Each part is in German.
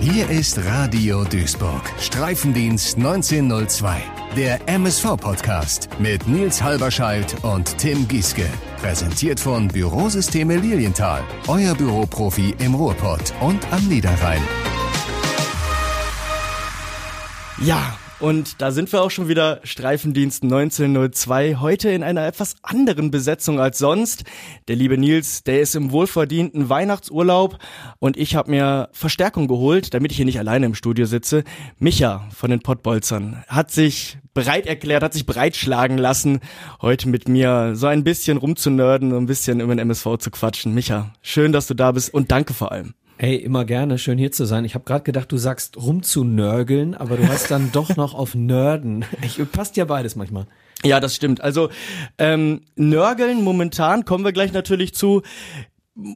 Hier ist Radio Duisburg. Streifendienst 1902. Der MSV-Podcast mit Nils Halberscheid und Tim Gieske. Präsentiert von Bürosysteme Lilienthal. Euer Büroprofi im Ruhrpott und am Niederrhein. Ja, und da sind wir auch schon wieder Streifendienst 1902. Heute in einer etwas anderen Besetzung als sonst. Der liebe Nils, der ist im wohlverdienten Weihnachtsurlaub und ich habe mir Verstärkung geholt, damit ich hier nicht alleine im Studio sitze. Micha von den Pottbolzern hat sich bereit erklärt, hat sich breitschlagen lassen, heute mit mir so ein bisschen rumzunörden, ein bisschen über den MSV zu quatschen. Micha, schön, dass du da bist und danke vor allem. Hey, immer gerne, schön hier zu sein. Ich habe gerade gedacht, du sagst rumzunörgeln, aber du hast dann doch noch auf Nörden. Ich, passt ja beides manchmal. Ja, das stimmt. Also ähm, Nörgeln momentan kommen wir gleich natürlich zu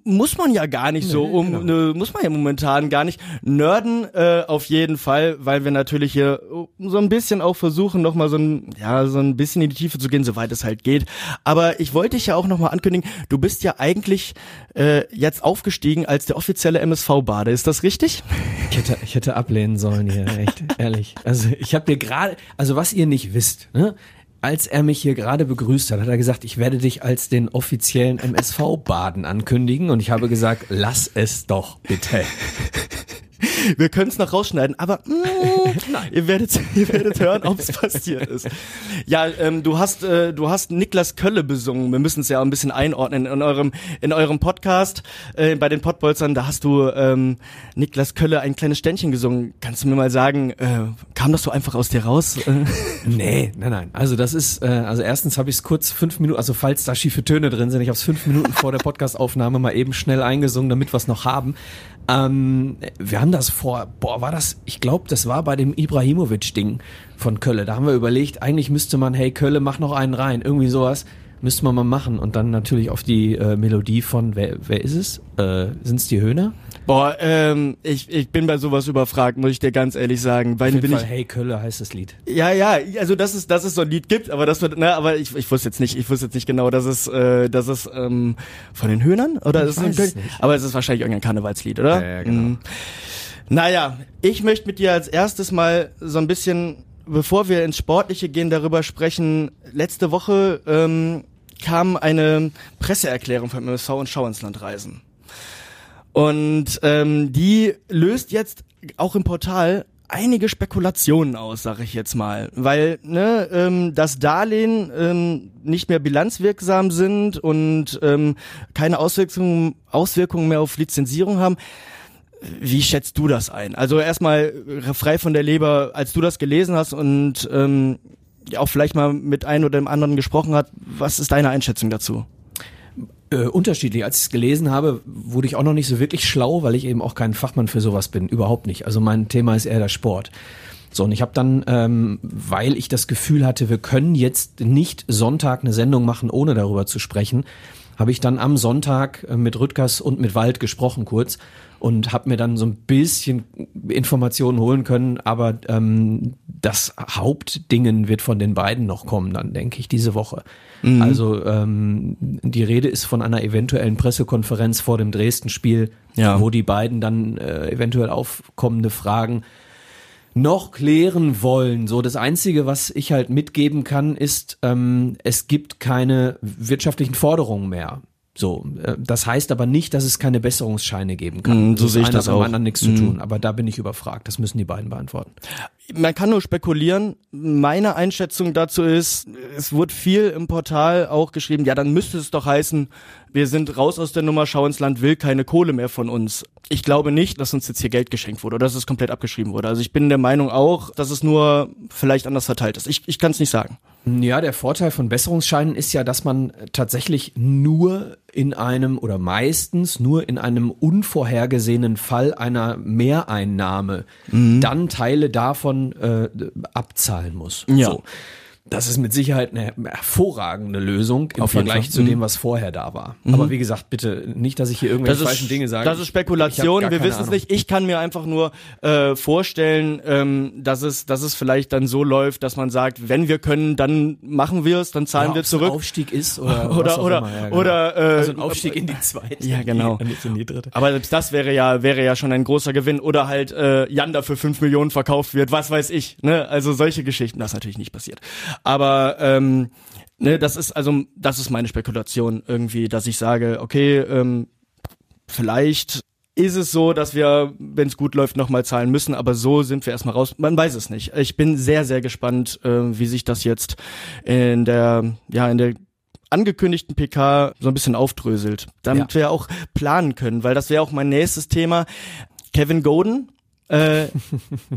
muss man ja gar nicht nee, so um genau. ne, muss man ja momentan gar nicht nerden äh, auf jeden Fall weil wir natürlich hier so ein bisschen auch versuchen noch mal so ein ja so ein bisschen in die Tiefe zu gehen soweit es halt geht. Aber ich wollte dich ja auch noch mal ankündigen du bist ja eigentlich äh, jetzt aufgestiegen als der offizielle MSV Bade ist das richtig? Ich hätte ich hätte ablehnen sollen hier echt ehrlich. Also ich habe dir gerade also was ihr nicht wisst ne als er mich hier gerade begrüßt hat, hat er gesagt, ich werde dich als den offiziellen MSV-Baden ankündigen. Und ich habe gesagt, lass es doch bitte. Wir können es noch rausschneiden, aber mm, ihr werdet ihr werdet hören, ob es passiert ist. Ja, ähm, du hast äh, du hast Niklas Kölle besungen. Wir müssen es ja auch ein bisschen einordnen in eurem in eurem Podcast äh, bei den Pottbolzern. Da hast du ähm, Niklas Kölle ein kleines Ständchen gesungen. Kannst du mir mal sagen, äh, kam das so einfach aus dir raus? nee, nein, nein. Also das ist äh, also erstens habe ich es kurz fünf Minuten, also falls da schiefe Töne drin sind, ich habe es fünf Minuten vor der Podcastaufnahme mal eben schnell eingesungen, damit wir es noch haben. Ähm, wir haben das vor, boah, war das, ich glaube, das war bei dem Ibrahimovic-Ding von Kölle. Da haben wir überlegt, eigentlich müsste man, hey Kölle, mach noch einen rein, irgendwie sowas. Müsste man mal machen. Und dann natürlich auf die äh, Melodie von, wer, wer ist es? Äh, Sind es die Höhner? Boah, ähm, ich, ich bin bei sowas überfragt, muss ich dir ganz ehrlich sagen. Weil Auf jeden bin Fall, ich, Hey Kölle heißt das Lied. Ja, ja, also dass es, dass es so ein Lied gibt, aber das wird, ne, aber ich, ich wusste jetzt nicht, ich wusste jetzt nicht genau, dass es, äh, dass es ähm, von den Höhnern oder ich ist es nicht. Aber es ist wahrscheinlich irgendein Karnevalslied, oder? Ja, ja genau. Mhm. Naja, ich möchte mit dir als erstes mal so ein bisschen, bevor wir ins Sportliche gehen, darüber sprechen. Letzte Woche ähm, kam eine Presseerklärung vom MSV und Schau ins Land reisen. Und ähm, die löst jetzt auch im Portal einige Spekulationen aus, sage ich jetzt mal, weil ne, ähm, das Darlehen ähm, nicht mehr bilanzwirksam sind und ähm, keine Auswirkungen, Auswirkungen mehr auf Lizenzierung haben. Wie schätzt du das ein? Also erstmal frei von der Leber, als du das gelesen hast und ähm, auch vielleicht mal mit einem oder dem anderen gesprochen hat, was ist deine Einschätzung dazu? Äh, unterschiedlich. Als ich es gelesen habe, wurde ich auch noch nicht so wirklich schlau, weil ich eben auch kein Fachmann für sowas bin. Überhaupt nicht. Also mein Thema ist eher der Sport. So, und ich habe dann, ähm, weil ich das Gefühl hatte, wir können jetzt nicht Sonntag eine Sendung machen, ohne darüber zu sprechen, habe ich dann am Sonntag äh, mit Rüttgers und mit Wald gesprochen kurz und habe mir dann so ein bisschen Informationen holen können, aber ähm, das Hauptdingen wird von den beiden noch kommen, dann denke ich, diese Woche. Mhm. Also ähm, die Rede ist von einer eventuellen Pressekonferenz vor dem Dresden-Spiel, ja. wo die beiden dann äh, eventuell aufkommende Fragen noch klären wollen. So das Einzige, was ich halt mitgeben kann, ist, ähm, es gibt keine wirtschaftlichen Forderungen mehr. So, äh, das heißt aber nicht, dass es keine Besserungsscheine geben kann. Mm, so sehe ich das auch. anderen nichts mm. zu mhm. tun. Aber da bin ich überfragt. Das müssen die beiden beantworten. Man kann nur spekulieren. Meine Einschätzung dazu ist, es wurde viel im Portal auch geschrieben, ja, dann müsste es doch heißen, wir sind raus aus der Nummer, Schau ins Land will keine Kohle mehr von uns. Ich glaube nicht, dass uns jetzt hier Geld geschenkt wurde oder dass es komplett abgeschrieben wurde. Also ich bin der Meinung auch, dass es nur vielleicht anders verteilt ist. Ich, ich kann es nicht sagen. Ja, der Vorteil von Besserungsscheinen ist ja, dass man tatsächlich nur in einem oder meistens nur in einem unvorhergesehenen Fall einer Mehreinnahme mhm. dann Teile davon äh, abzahlen muss. Ja. So. Das ist mit Sicherheit eine hervorragende Lösung im Auf Vergleich zu Mhm. dem, was vorher da war. Aber wie gesagt, bitte nicht, dass ich hier irgendwelche falschen Dinge sage. Das ist Spekulation, wir wissen es nicht. Ich kann mir einfach nur äh, vorstellen, ähm, dass es, dass es vielleicht dann so läuft, dass man sagt, wenn wir können, dann machen wir es, dann zahlen Ja, wir zurück. Aufstieg ist oder oder oder immer, ja, genau. oder äh, also ein Aufstieg in die zweite. Ja, genau. Die, nicht in die dritte. Aber selbst das wäre ja wäre ja schon ein großer Gewinn oder halt äh, Janda für 5 Millionen verkauft wird, was weiß ich, ne? Also solche Geschichten, das ist natürlich nicht passiert. Aber ähm, ne, das ist also das ist meine Spekulation irgendwie, dass ich sage, okay, ähm, vielleicht ist es so, dass wir, wenn es gut läuft, nochmal zahlen müssen, aber so sind wir erstmal raus. Man weiß es nicht. Ich bin sehr, sehr gespannt, äh, wie sich das jetzt in der, ja, in der angekündigten PK so ein bisschen aufdröselt, damit Ja. wir auch planen können, weil das wäre auch mein nächstes Thema. Kevin Godin, äh,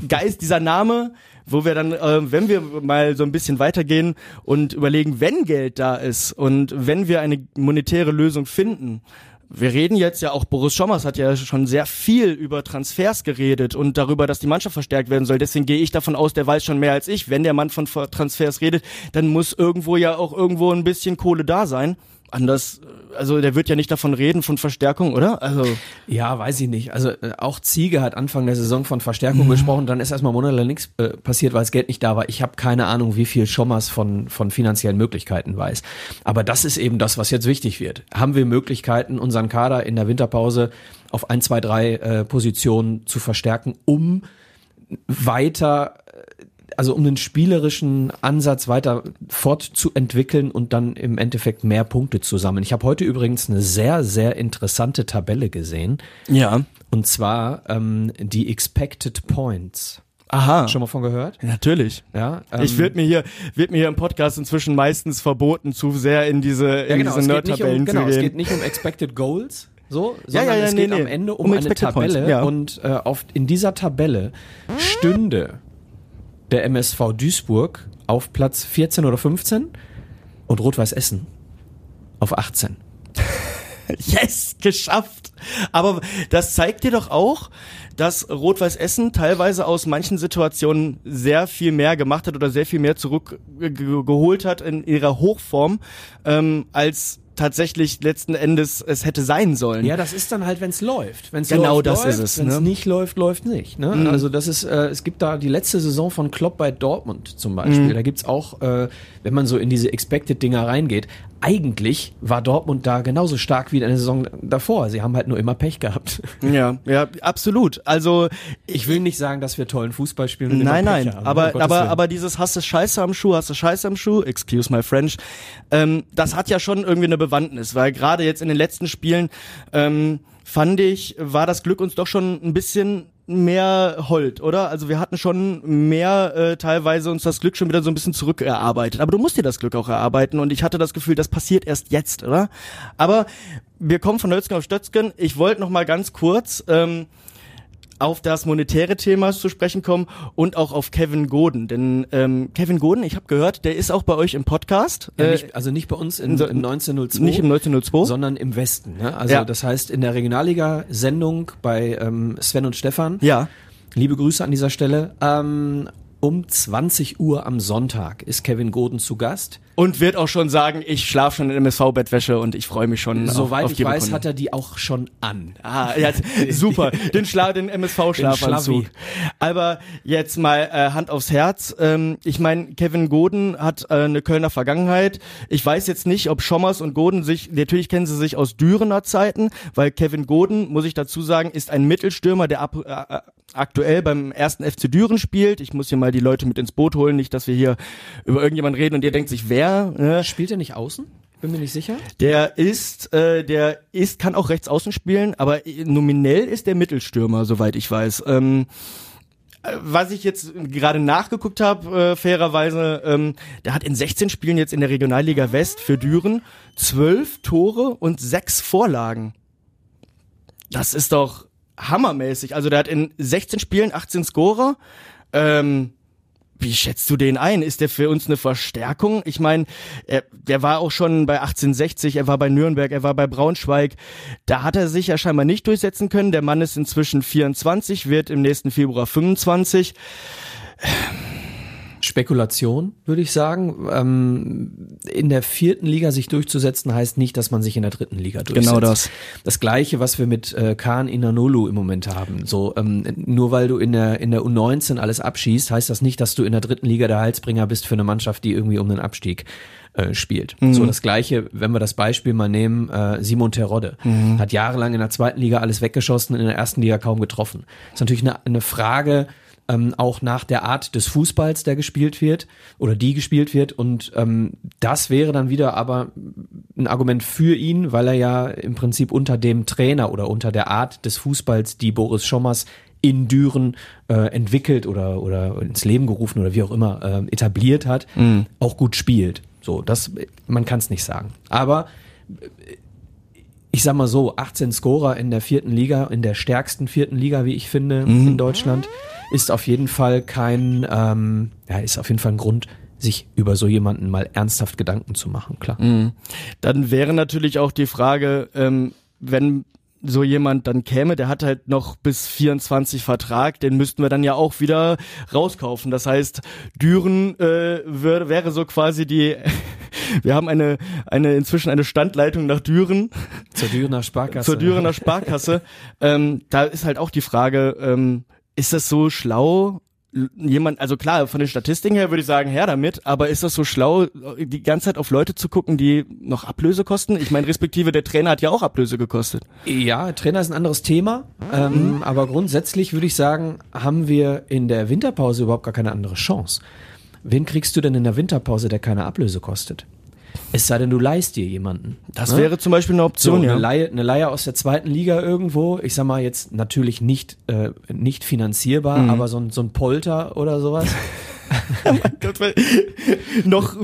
Geist, dieser Name, wo wir dann, äh, wenn wir mal so ein bisschen weitergehen und überlegen, wenn Geld da ist und wenn wir eine monetäre Lösung finden, wir reden jetzt ja auch, Boris Schommers hat ja schon sehr viel über Transfers geredet und darüber, dass die Mannschaft verstärkt werden soll. Deswegen gehe ich davon aus, der weiß schon mehr als ich. Wenn der Mann von Transfers redet, dann muss irgendwo ja auch irgendwo ein bisschen Kohle da sein. Anders, also der wird ja nicht davon reden, von Verstärkung, oder? Also, Ja, weiß ich nicht. Also äh, auch Ziege hat Anfang der Saison von Verstärkung gesprochen, dann ist erstmal monatelang nichts äh, passiert, weil das Geld nicht da war. Ich habe keine Ahnung, wie viel Schommers von, von finanziellen Möglichkeiten weiß. Aber das ist eben das, was jetzt wichtig wird. Haben wir Möglichkeiten, unseren Kader in der Winterpause auf ein, zwei, drei äh, Positionen zu verstärken, um weiter, äh, also um den spielerischen Ansatz weiter fortzuentwickeln und dann im Endeffekt mehr Punkte zu sammeln. Ich habe heute übrigens eine sehr, sehr interessante Tabelle gesehen. ja. Und zwar ähm, die Expected Points. Aha. Schon mal von gehört? Natürlich. Ja. Ähm, Ich wird mir hier wird mir hier im Podcast inzwischen meistens verboten, zu sehr in diese in ja, genau, diese es geht, nicht um, Nerd-Tabellen genau zu es gehen. geht nicht um Expected Goals, so, Ja, sondern ja, ja, es nee, geht nee. am Ende um, Um eine Tabelle und äh, auf, in dieser Tabelle stünde der MSV Duisburg auf Platz 14 oder 15 und Rot-Weiß Essen auf 18. Yes, geschafft. Aber das zeigt dir doch auch, dass Rot-Weiß Essen teilweise aus manchen Situationen sehr viel mehr gemacht hat oder sehr viel mehr zurückgeholt hat in ihrer Hochform, ähm, als tatsächlich letzten Endes es hätte sein sollen. Ja, das ist dann halt, wenn es läuft. Wenn's Genau läuft, das läuft. ist es, Wenn es ne? nicht läuft, läuft nicht. Ne? Mhm. Also das ist, äh, es gibt da die letzte Saison von Klopp bei Dortmund zum Beispiel. Mhm. Da gibt's auch, äh, wenn man so in diese Expected-Dinger reingeht, eigentlich war Dortmund da genauso stark wie in der Saison davor. Sie haben halt nur immer Pech gehabt. Ja, ja, absolut. Also Ich will nicht sagen, dass wir tollen Fußball spielen. Und Nein, nein, haben, um aber, Gottes aber, Willen. aber dieses hast du Scheiße am Schuh, hast du Scheiße am Schuh, excuse my French, ähm, das hat ja schon irgendwie eine Bewandtnis, weil gerade jetzt in den letzten Spielen, ähm, fand ich, war das Glück uns doch schon ein bisschen mehr hold, oder? Also wir hatten schon mehr äh, teilweise uns das Glück schon wieder so ein bisschen zurückerarbeitet. Aber du musst dir das Glück auch erarbeiten und ich hatte das Gefühl, das passiert erst jetzt, oder? Aber wir kommen von Hölzgen auf Stötzgen. Ich wollte noch mal ganz kurz ähm, auf das monetäre Thema zu sprechen kommen und auch auf Kevin Goden. Denn ähm, Kevin Goden, ich habe gehört, der ist auch bei euch im Podcast. ja, äh, nicht, also nicht bei uns in, so- im 1902. nicht im 1902. sondern im Westen. Ne? Also Ja. das heißt in der Regionalliga-Sendung bei ähm, Sven und Stefan. ja. Liebe Grüße an dieser Stelle. Ähm, um 20 Uhr am Sonntag ist Kevin Goden zu Gast. Und wird auch schon sagen, ich schlafe schon in MSV-Bettwäsche und ich freue mich schon Soweit auf, auf ich weiß, hat er die auch schon an. Ah, ja, super. Den Schla den MSV-Schlafanzug. Aber jetzt mal äh, Hand aufs Herz. Ähm, ich meine, Kevin Goden hat äh, eine Kölner Vergangenheit. Ich weiß jetzt nicht, ob Schommers und Goden sich, natürlich kennen sie sich aus Dürener Zeiten, weil Kevin Goden, muss ich dazu sagen, ist ein Mittelstürmer, der ab, äh, aktuell beim ersten FC Düren spielt. Ich muss hier mal die Leute mit ins Boot holen, nicht, dass wir hier über irgendjemanden reden und ihr denkt sich, wer? Ne? Spielt er nicht außen? Bin mir nicht sicher. Der ist, äh, der ist, kann auch rechts außen spielen, aber nominell ist der Mittelstürmer, soweit ich weiß. Ähm, äh, was ich jetzt gerade nachgeguckt habe, äh, fairerweise, ähm, der hat in 16 Spielen jetzt in der Regionalliga West für Düren zwölf Tore und sechs Vorlagen. Das ist doch hammermäßig. Also der hat in 16 Spielen 18 Scorer. Ähm, wie schätzt du den ein? Ist der für uns eine Verstärkung? Ich meine, er, der war auch schon bei 1860, er war bei Nürnberg, er war bei Braunschweig. Da hat er sich ja scheinbar nicht durchsetzen können. Der Mann ist inzwischen 24, wird im nächsten Februar 25. Spekulation, würde ich sagen. Ähm, in der vierten Liga sich durchzusetzen, heißt nicht, dass man sich in der dritten Liga durchsetzt. Genau das. Das gleiche, was wir mit äh, Khan Inanolu im Moment haben. So, ähm, nur weil du in der, in der U19 alles abschießt, heißt das nicht, dass du in der dritten Liga der Heilsbringer bist für eine Mannschaft, die irgendwie um den Abstieg äh, spielt. Mhm. So das gleiche, wenn wir das Beispiel mal nehmen, äh, Simon Terodde mhm. hat jahrelang in der zweiten Liga alles weggeschossen, in der ersten Liga kaum getroffen. ist natürlich eine, eine Frage, ähm, auch nach der Art des Fußballs, der gespielt wird oder die gespielt wird. Und ähm, das wäre dann wieder aber ein Argument für ihn, weil er ja im Prinzip unter dem Trainer oder unter der Art des Fußballs, die Boris Schommers in Düren äh, entwickelt oder, oder ins Leben gerufen oder wie auch immer äh, etabliert hat, mhm. auch gut spielt. So, das, man kann es nicht sagen. Aber ich sag mal so, 18 Scorer in der vierten Liga, in der stärksten vierten Liga, wie ich finde, mhm. in Deutschland, ist auf jeden Fall kein, ähm, ja, ist auf jeden Fall ein Grund, sich über so jemanden mal ernsthaft Gedanken zu machen, klar. Mhm. Dann wäre natürlich auch die Frage, ähm, wenn so jemand dann käme, der hat halt noch bis 24 Vertrag, den müssten wir dann ja auch wieder rauskaufen. Das heißt, Düren äh, wär, wäre so quasi die, wir haben eine, eine inzwischen eine Standleitung nach Düren. Zur Dürener Sparkasse. Zur Dürener Sparkasse. ähm, da ist halt auch die Frage, ähm, ist das so schlau, jemand, also klar, von den Statistiken her würde ich sagen, her damit, aber ist das so schlau, die ganze Zeit auf Leute zu gucken, die noch Ablöse kosten? Ich meine, respektive der Trainer hat ja auch Ablöse gekostet. Ja, Trainer ist ein anderes Thema, ähm, mhm. aber grundsätzlich würde ich sagen, haben wir in der Winterpause überhaupt gar keine andere Chance. Wen kriegst du denn in der Winterpause, der keine Ablöse kostet? Es sei denn, du leihst dir jemanden. Das ne? wäre zum Beispiel eine Option, so, ja. Eine Leihe, eine Leihe aus der zweiten Liga irgendwo, ich sag mal jetzt natürlich nicht, äh, nicht finanzierbar, mhm. aber so ein, so ein Polter oder sowas. oh Gott, weil noch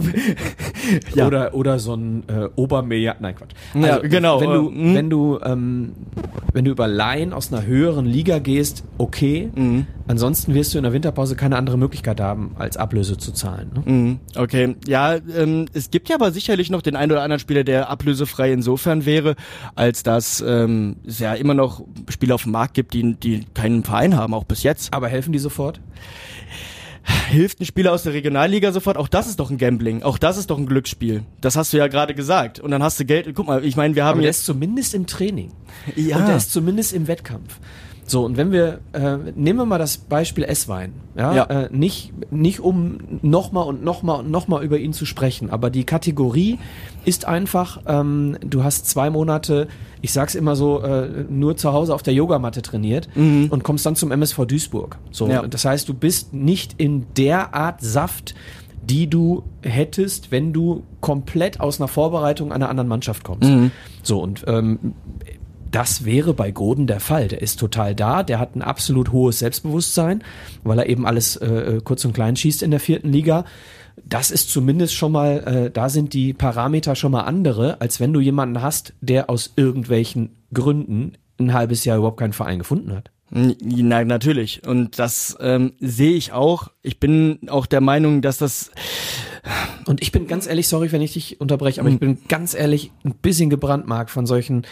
ja. oder oder so ein äh, Obermilliard nein Quatsch also, ja genau wenn du mhm. wenn du ähm, wenn du über Laien aus einer höheren Liga gehst okay mhm. ansonsten wirst du in der Winterpause keine andere Möglichkeit haben als Ablöse zu zahlen ne? mhm. okay ja ähm, es gibt ja aber sicherlich noch den einen oder anderen Spieler der ablösefrei insofern wäre als dass ähm, es ja immer noch Spieler auf dem Markt gibt die die keinen Verein haben auch bis jetzt aber helfen die sofort hilft ein Spieler aus der Regionalliga sofort. Auch das ist doch ein Gambling. Auch das ist doch ein Glücksspiel. Das hast du ja gerade gesagt. Und dann hast du Geld. Guck mal, ich meine, wir haben Aber jetzt. ist zumindest im Training. Ja. Und der ist zumindest im Wettkampf. So, und wenn wir, äh, nehmen wir mal das Beispiel Esswein. Ja, ja. Äh, nicht, nicht um nochmal und nochmal und nochmal über ihn zu sprechen, aber die Kategorie ist einfach, ähm, du hast zwei Monate, ich sag's immer so, äh, nur zu Hause auf der Yogamatte trainiert mhm. und kommst dann zum MSV Duisburg. So, ja. das heißt, du bist nicht in der Art Saft, die du hättest, wenn du komplett aus einer Vorbereitung einer anderen Mannschaft kommst. Mhm. So, und ähm, das wäre bei Goden der Fall. Der ist total da, der hat ein absolut hohes Selbstbewusstsein, weil er eben alles äh, äh, kurz und klein schießt in der vierten Liga. Das ist zumindest schon mal, äh, da sind die Parameter schon mal andere, als wenn du jemanden hast, der aus irgendwelchen Gründen ein halbes Jahr überhaupt keinen Verein gefunden hat. Nein, natürlich. Und das ähm, sehe ich auch. Ich bin auch der Meinung, dass das und ich bin ganz ehrlich, sorry, wenn ich dich unterbreche, aber ich bin ganz ehrlich ein bisschen gebrandmarkt von solchen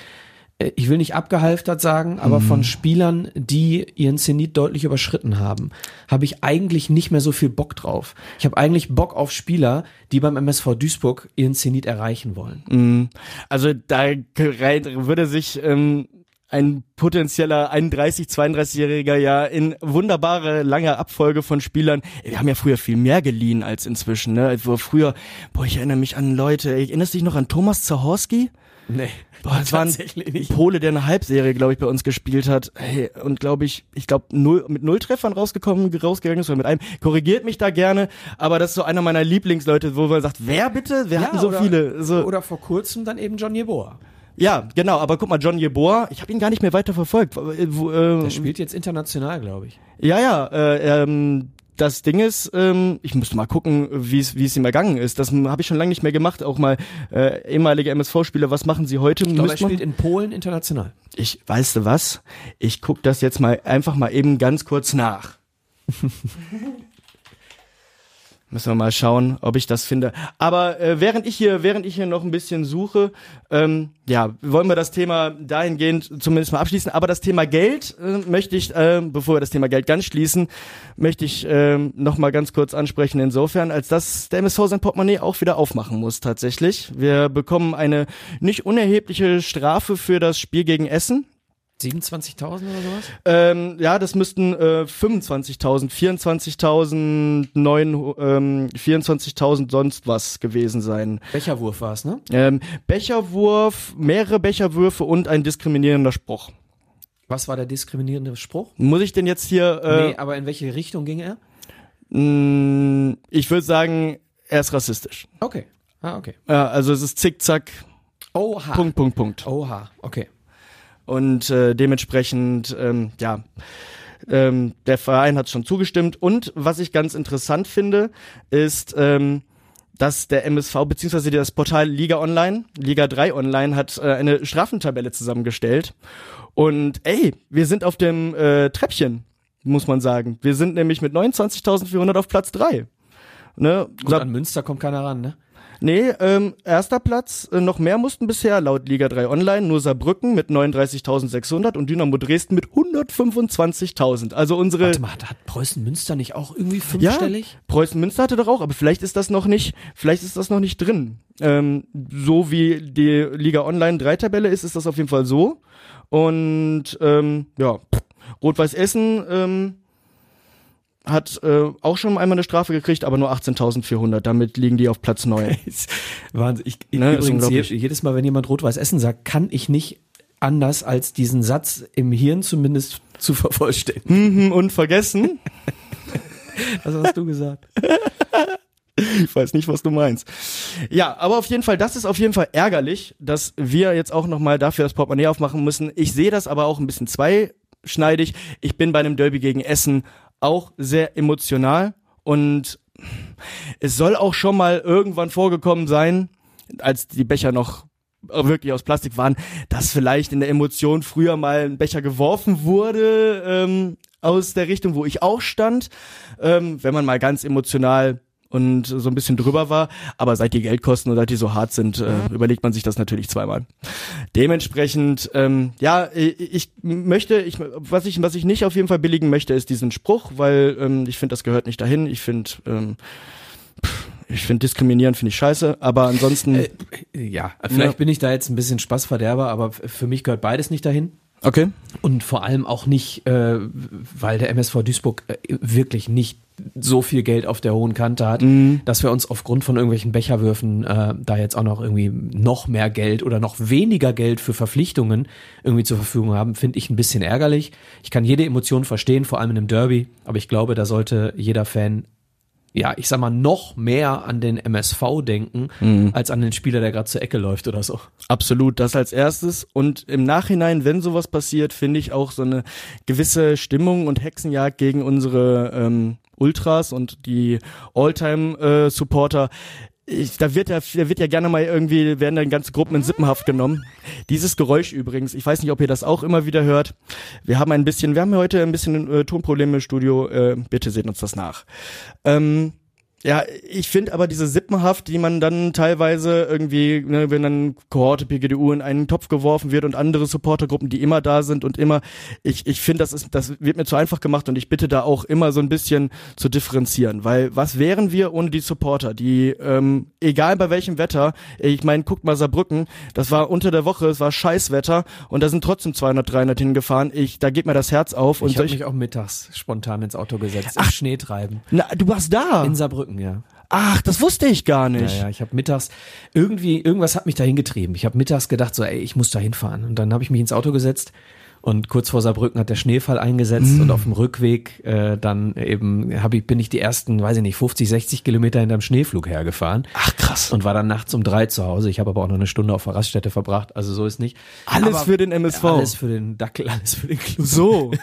ich will nicht abgehalftert sagen, aber mhm. von Spielern, die ihren Zenit deutlich überschritten haben, habe ich eigentlich nicht mehr so viel Bock drauf. Ich habe eigentlich Bock auf Spieler, die beim MSV Duisburg ihren Zenit erreichen wollen. Mhm. Also da würde sich ähm, ein potenzieller 31, 32-Jähriger ja in wunderbare lange Abfolge von Spielern. Wir haben ja früher viel mehr geliehen als inzwischen. Ne? Wo früher, boah, ich erinnere mich an Leute. Erinnerst du dich noch an Thomas Zahorski? Nee. Boah, das war ein Pole, der eine Halbserie, glaube ich, bei uns gespielt hat. Hey, und glaube ich, ich glaube, null, mit null Treffern rausgekommen, rausgegangen ist oder mit einem. Korrigiert mich da gerne, aber das ist so einer meiner Lieblingsleute, wo man sagt, wer bitte? Wir ja, hatten so oder, viele. So. Oder vor kurzem dann eben John Jeboa. Ja, genau, aber guck mal, John Jeboa, ich habe ihn gar nicht mehr weiter verfolgt. Äh, äh, der spielt jetzt international, glaube ich. Ja, ja, äh, ähm, das Ding ist, ähm, ich müsste mal gucken, wie es wie es ihm ergangen ist. Das habe ich schon lange nicht mehr gemacht. Auch mal äh, ehemalige MSV-Spieler, was machen sie heute? Ich glaube, er spielt in Polen international. Ich, weißt du was? Ich guck das jetzt mal einfach mal eben ganz kurz nach. Müssen wir mal schauen, ob ich das finde. Aber äh, während ich hier, während ich hier noch ein bisschen suche, ähm, ja, wollen wir das Thema dahingehend zumindest mal abschließen. Aber das Thema Geld äh, möchte ich, äh, bevor wir das Thema Geld ganz schließen, möchte ich äh, noch mal ganz kurz ansprechen. Insofern, als dass der MSV sein Portemonnaie auch wieder aufmachen muss tatsächlich. Wir bekommen eine nicht unerhebliche Strafe für das Spiel gegen Essen. 27.000 oder sowas? Ähm, ja, das müssten äh, 25.000, 24.000, ähm, 24.000 sonst was gewesen sein. Becherwurf war es, ne? Ähm, Becherwurf, mehrere Becherwürfe und ein diskriminierender Spruch. Was war der diskriminierende Spruch? Muss ich denn jetzt hier? Äh, nee, aber in welche Richtung ging er? mh, ich würde sagen, er ist rassistisch. Okay. Ah, okay. Ja, also es ist zickzack, Oha. Punkt, Punkt, Punkt. Oha, okay. Und äh, dementsprechend, ähm, ja, ähm, der Verein hat schon zugestimmt. Und was ich ganz interessant finde, ist, ähm, dass der MSV beziehungsweise das Portal Liga Online, Liga 3 Online, hat äh, eine Strafentabelle zusammengestellt. Und ey, wir sind auf dem äh, Treppchen, muss man sagen. Wir sind nämlich mit 29.400 auf Platz 3. Ne? Gut, an Münster kommt keiner ran, ne? Nee, ähm, erster Platz, äh, noch mehr mussten bisher laut Liga 3 Online, nur Saarbrücken mit 39.600 und Dynamo Dresden mit 125.000. Also unsere Warte mal, hat, Preußen Münster nicht auch irgendwie ja, fünfstellig? Preußen Münster hatte doch auch, aber vielleicht ist das noch nicht, vielleicht ist das noch nicht drin. Ähm, so wie die Liga Online 3 Tabelle ist, ist das auf jeden Fall so. Und ähm, ja, Rot-Weiß Essen ähm, hat äh, auch schon einmal eine Strafe gekriegt, aber nur 18.400. Damit liegen die auf Platz 9. Wahnsinn. Ich, ich Ne, übrigens, jedes Mal, wenn jemand Rot-Weiß Essen sagt, kann ich nicht anders als diesen Satz im Hirn zumindest zu vervollständigen. Mhm, und vergessen. Was hast du gesagt? Ich weiß nicht, was du meinst. Ja, aber auf jeden Fall, das ist auf jeden Fall ärgerlich, dass wir jetzt auch nochmal dafür das Portemonnaie aufmachen müssen. Ich sehe das aber auch ein bisschen zweischneidig. Ich bin bei einem Derby gegen Essen auch sehr emotional. Und es soll auch schon mal irgendwann vorgekommen sein, als die Becher noch wirklich aus Plastik waren, dass vielleicht in der Emotion früher mal ein Becher geworfen wurde ähm, aus der Richtung, wo ich auch stand, ähm, wenn man mal ganz emotional und so ein bisschen drüber war. Aber seit die Geld kosten und seit die so hart sind, äh, überlegt man sich das natürlich zweimal. Dementsprechend, ähm, ja, ich, möchte, ich, was ich, was ich nicht auf jeden Fall billigen möchte, ist diesen Spruch, weil ähm, ich finde, das gehört nicht dahin. Ich finde, ähm, pff, ich finde diskriminieren finde ich scheiße, aber ansonsten, Äh, ja, vielleicht Ja. bin ich da jetzt ein bisschen Spaßverderber, aber für mich gehört beides nicht dahin. okay. Und vor allem auch nicht, äh, weil der MSV Duisburg äh, wirklich nicht so viel Geld auf der hohen Kante hat, dass wir uns aufgrund von irgendwelchen Becherwürfen äh, da jetzt auch noch irgendwie noch mehr Geld oder noch weniger Geld für Verpflichtungen irgendwie zur Verfügung haben, finde ich ein bisschen ärgerlich. Ich kann jede Emotion verstehen, vor allem in einem Derby, aber ich glaube, da sollte jeder Fan ja, ich sag mal, noch mehr an den MSV denken, als an den Spieler, der gerade zur Ecke läuft oder so. Absolut, das als erstes. Und im Nachhinein, wenn sowas passiert, finde ich auch so eine gewisse Stimmung und Hexenjagd gegen unsere ähm, Ultras und die Alltime-Supporter. ich, da wird ja, da wird ja gerne mal irgendwie, werden dann ganze Gruppen in Sippenhaft genommen. Dieses Geräusch übrigens, ich weiß nicht, ob ihr das auch immer wieder hört. Wir haben ein bisschen, wir haben heute ein bisschen äh, Tonprobleme im Studio, äh, bitte seht uns das nach. Ähm, ja, ich finde aber diese Sippenhaft, die man dann teilweise irgendwie, ne, wenn dann Kohorte PGDU in einen Topf geworfen wird und andere Supportergruppen, die immer da sind und immer, ich, ich finde, das ist, das wird mir zu einfach gemacht und ich bitte da auch immer so ein bisschen zu differenzieren, weil was wären wir ohne die Supporter, die, ähm, egal bei welchem Wetter, ich meine, guckt mal Saarbrücken, das war unter der Woche, es war Scheißwetter und da sind trotzdem 200, 300 hingefahren, ich, da geht mir das Herz auf und ich habe mich auch mittags spontan ins Auto gesetzt, im Schnee treiben. na, du warst da. In Saarbrücken, ja. Ach, das wusste ich gar Ja, nicht. ja, ich habe mittags irgendwie irgendwas hat mich dahin getrieben. Ich habe mittags gedacht so, ey, ich muss da hinfahren und dann habe ich mich ins Auto gesetzt und kurz vor Saarbrücken hat der Schneefall eingesetzt Mm. und auf dem Rückweg äh, dann eben hab ich bin ich die ersten, weiß ich nicht, 50, 60 Kilometer hinterm Schneeflug hergefahren Ach krass. und war dann nachts um drei zu Hause. Ich habe aber auch noch eine Stunde auf der Raststätte verbracht, also so ist nicht. Alles aber für den MSV. Alles für den Dackel, alles für den Club. So.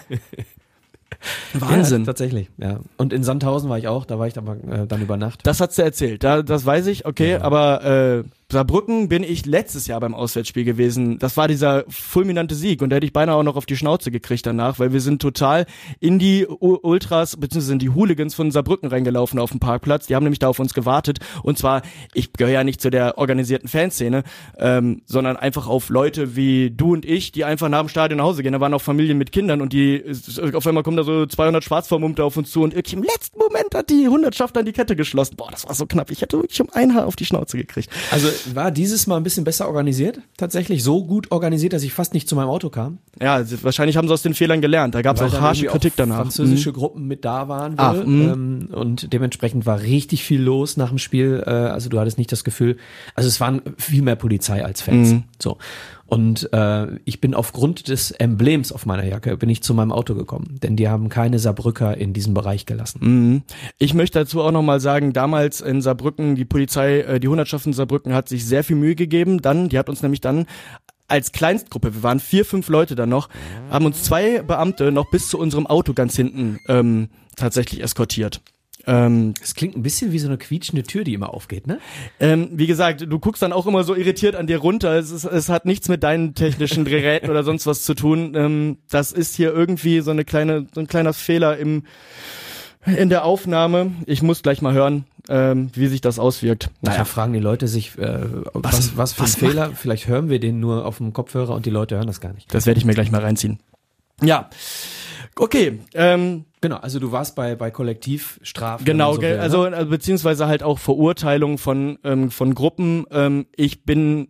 Wahnsinn. Ja, tatsächlich, ja. Und in Sandhausen war ich auch, da war ich aber äh, dann über Nacht. Das hat's dir erzählt. Da, das weiß ich, okay, aber äh, Saarbrücken bin ich letztes Jahr beim Auswärtsspiel gewesen. Das war dieser fulminante Sieg und da hätte ich beinahe auch noch auf die Schnauze gekriegt danach, weil wir sind total in die Ultras bzw. in die Hooligans von Saarbrücken reingelaufen auf dem Parkplatz. Die haben nämlich da auf uns gewartet und zwar, ich gehöre ja nicht zu der organisierten Fanszene, ähm, sondern einfach auf Leute wie du und ich, die einfach nach dem Stadion nach Hause gehen. Da waren auch Familien mit Kindern und die auf einmal kommen da so 200 Schwarzvormummte auf uns zu und im letzten Moment hat die Hundertschaft an die Kette geschlossen. Boah, das war so knapp. Ich hätte wirklich um ein Haar auf die Schnauze gekriegt. Also war dieses Mal ein bisschen besser organisiert, tatsächlich so gut organisiert, dass ich fast nicht zu meinem Auto kam. Ja, also wahrscheinlich haben sie aus den Fehlern gelernt. Da gab es auch harsche Kritik auch danach. Französische mhm. Gruppen mit da waren Ach, ähm, und dementsprechend war richtig viel los nach dem Spiel. Äh, also du hattest nicht das Gefühl, also es waren viel mehr Polizei als Fans. Mhm. So und äh, ich bin aufgrund des Emblems auf meiner Jacke bin ich zu meinem Auto gekommen, denn die haben keine Saarbrücker in diesem Bereich gelassen. Mhm. Ich möchte dazu auch noch mal sagen, damals in Saarbrücken die Polizei, äh, die Hundertschaft in Saarbrücken hat sich sehr viel Mühe gegeben. Dann, die hat uns nämlich dann als Kleinstgruppe, wir waren vier, fünf Leute dann noch, haben uns zwei Beamte noch bis zu unserem Auto ganz hinten ähm, tatsächlich eskortiert. Ähm, es klingt ein bisschen wie so eine quietschende Tür, die immer aufgeht, ne? Ähm, wie gesagt, du guckst dann auch immer so irritiert an dir runter. Es, ist, es hat nichts mit deinen technischen Geräten oder sonst was zu tun. Ähm, das ist hier irgendwie so eine kleine, so ein kleiner Fehler im in der Aufnahme. Ich muss gleich mal hören, ähm, wie sich das auswirkt. Naja, fragen die Leute sich, äh, was, was, was für was ein Fehler. Vielleicht hören wir den nur auf dem Kopfhörer und die Leute hören das gar nicht. Das werde ich mir gleich mal reinziehen. Ja. Okay, ähm, Genau, also du warst bei, bei Kollektivstrafen. Genau, so will, ne? also ne? beziehungsweise halt auch Verurteilung von, ähm, von Gruppen. Ähm, ich bin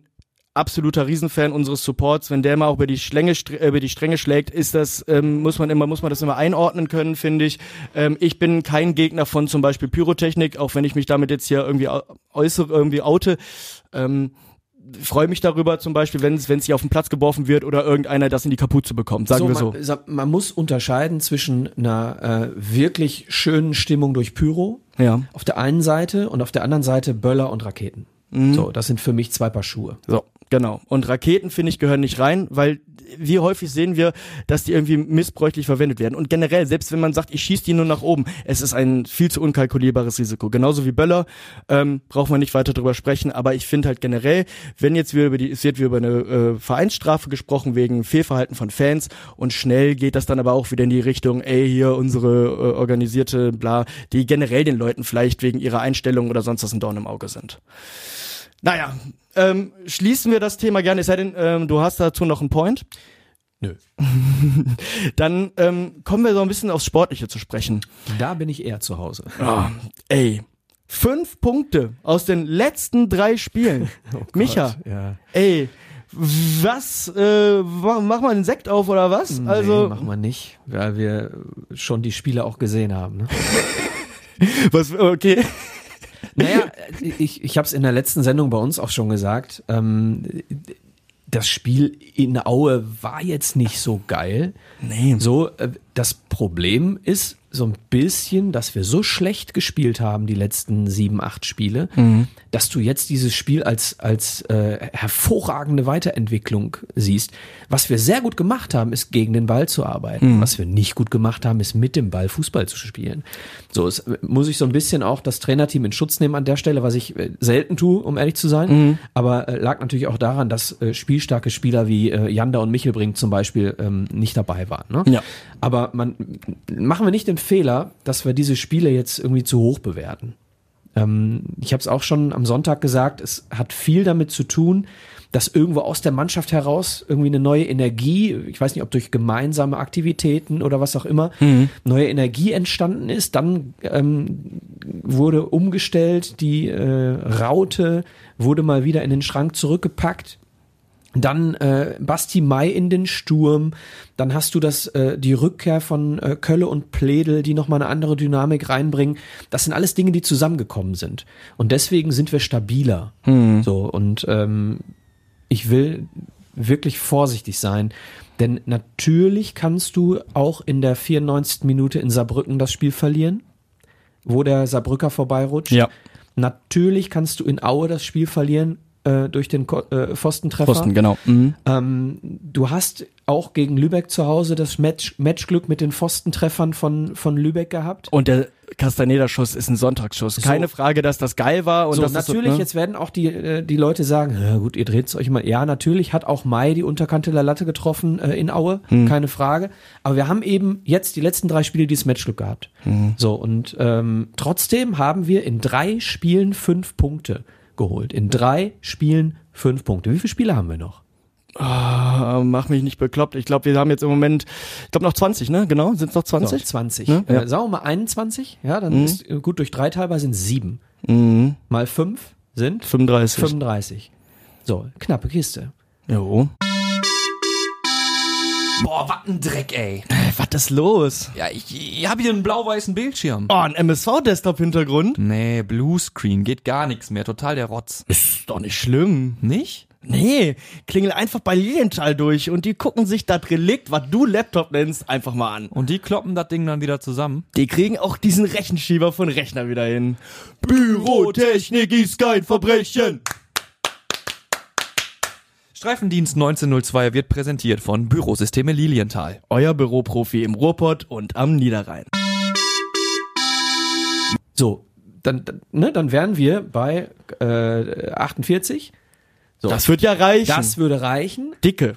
absoluter Riesenfan unseres Supports. Wenn der mal auch über die Schlänge, äh, über die Stränge schlägt, ist das, ähm, muss man immer, muss man das immer einordnen können, finde ich. Ähm, ich bin kein Gegner von zum Beispiel Pyrotechnik, auch wenn ich mich damit jetzt hier irgendwie äußere, irgendwie oute. Ähm, freue mich darüber zum Beispiel, wenn es wenn auf den Platz geworfen wird oder irgendeiner das in die Kapuze bekommt, sagen so, wir so. Man, man, muss unterscheiden zwischen einer äh, wirklich schönen Stimmung durch Pyro ja. auf der einen Seite und auf der anderen Seite Böller und Raketen. Mhm. So, das sind für mich zwei Paar Schuhe. So, genau. Und Raketen, finde ich, gehören nicht rein, weil wie häufig sehen wir, dass die irgendwie missbräuchlich verwendet werden. Und generell, selbst wenn man sagt, ich schieße die nur nach oben, es ist ein viel zu unkalkulierbares Risiko. Genauso wie Böller, ähm, braucht man nicht weiter drüber sprechen. Aber ich finde halt generell, wenn jetzt wir über die, es wird über eine äh, Vereinsstrafe gesprochen wegen Fehlverhalten von Fans und schnell geht das dann aber auch wieder in die Richtung, ey, hier unsere äh, organisierte, bla, die generell den Leuten vielleicht wegen ihrer Einstellung oder sonst was ein Dorn im Auge sind. Naja, ähm, schließen wir das Thema gerne, es sei denn, ähm, du hast dazu noch einen Point. Nö. Dann ähm, kommen wir so ein bisschen aufs Sportliche zu sprechen. Da bin ich eher zu Hause. Oh, ey, fünf Punkte aus den letzten drei Spielen. oh Gott, Micha, ja. ey, was, äh, mach mal einen Sekt auf oder was? Nee, also machen wir nicht, weil wir schon die Spiele auch gesehen haben. Ne? was, okay. Naja, ich, ich habe es in der letzten Sendung bei uns auch schon gesagt. Ähm, das Spiel in Aue war jetzt nicht so geil. Nee. So, äh, das Problem ist, so ein bisschen, dass wir so schlecht gespielt haben, die letzten sieben, acht Spiele, mhm. dass du jetzt dieses Spiel als, als äh, hervorragende Weiterentwicklung siehst. Was wir sehr gut gemacht haben, ist gegen den Ball zu arbeiten. Mhm. Was wir nicht gut gemacht haben, ist mit dem Ball Fußball zu spielen. So es, muss ich so ein bisschen auch das Trainerteam in Schutz nehmen an der Stelle, was ich äh, selten tue, um ehrlich zu sein. Mhm. Aber äh, lag natürlich auch daran, dass äh, spielstarke Spieler wie äh, Janda und Michelbrink zum Beispiel ähm, nicht dabei waren. Ne? Ja. Aber man machen wir nicht den Fehler, dass wir diese Spiele jetzt irgendwie zu hoch bewerten. Ähm, ich habe es auch schon am Sonntag gesagt, es hat viel damit zu tun, dass irgendwo aus der Mannschaft heraus irgendwie eine neue Energie, ich weiß nicht, ob durch gemeinsame Aktivitäten oder was auch immer, mhm. neue Energie entstanden ist. Dann ähm, wurde umgestellt, die äh, Raute wurde mal wieder in den Schrank zurückgepackt. Dann äh, Basti Mai in den Sturm. Dann hast du das äh, die Rückkehr von äh, Kölle und Pledel, die nochmal eine andere Dynamik reinbringen. Das sind alles Dinge, die zusammengekommen sind. Und deswegen sind wir stabiler. Hm. So und ähm, ich will wirklich vorsichtig sein, denn natürlich kannst du auch in der 94. Minute in Saarbrücken das Spiel verlieren, wo der Saarbrücker vorbeirutscht. Ja. Natürlich kannst du in Aue das Spiel verlieren, äh, durch den Ko äh, Pfostentreffer. Pfosten, genau. Mhm. Ähm, du hast auch gegen Lübeck zu Hause das Match, Matchglück mit den Pfostentreffern von, von Lübeck gehabt. Und der Castaneda-Schuss ist ein Sonntagsschuss. Keine Frage, dass das geil war. Und so, das natürlich, so, ne? jetzt werden auch die, äh, die Leute sagen, ja gut, ihr dreht es euch mal. Ja, natürlich hat auch Mai die Unterkante der Latte getroffen äh, in Aue, Hm. keine Frage. Aber wir haben eben jetzt die letzten drei Spiele dieses Matchglück gehabt. Hm. So, und ähm, trotzdem haben wir in drei Spielen fünf Punkte geholt. In drei Spielen fünf Punkte. Wie viele Spiele haben wir noch? Ah, mach mich nicht bekloppt. Ich glaube, wir haben jetzt im Moment, ich glaube noch 20, ne? Genau, sind es noch 20? So, 20. Ne? Äh, Ja. sagen wir mal 21, ja, dann ist äh, gut durch drei teilbar sind sieben. Mhm. Mal fünf sind 35. 35. So, knappe Kiste. Jo. Boah, was ein Dreck, ey. Hey, was ist los? Ja, ich, ich habe hier einen blau-weißen Bildschirm. Oh, ein MSV-Desktop-Hintergrund? Nee, Bluescreen, geht gar nichts mehr. Total der Rotz. Ist doch nicht schlimm. Nicht? Nee, klingel einfach bei Lilienthal durch und die gucken sich das Relikt, was du Laptop nennst, einfach mal an. Und die kloppen das Ding dann wieder zusammen. Die kriegen auch diesen Rechenschieber von Rechner wieder hin. Bürotechnik ist kein Verbrechen. Streifendienst 1902 wird präsentiert von Bürosysteme Lilienthal. Euer Büroprofi im Ruhrpott und am Niederrhein. So, dann, dann, ne, dann wären wir bei äh, 48. So, Das wird ja reichen. das würde reichen. dicke,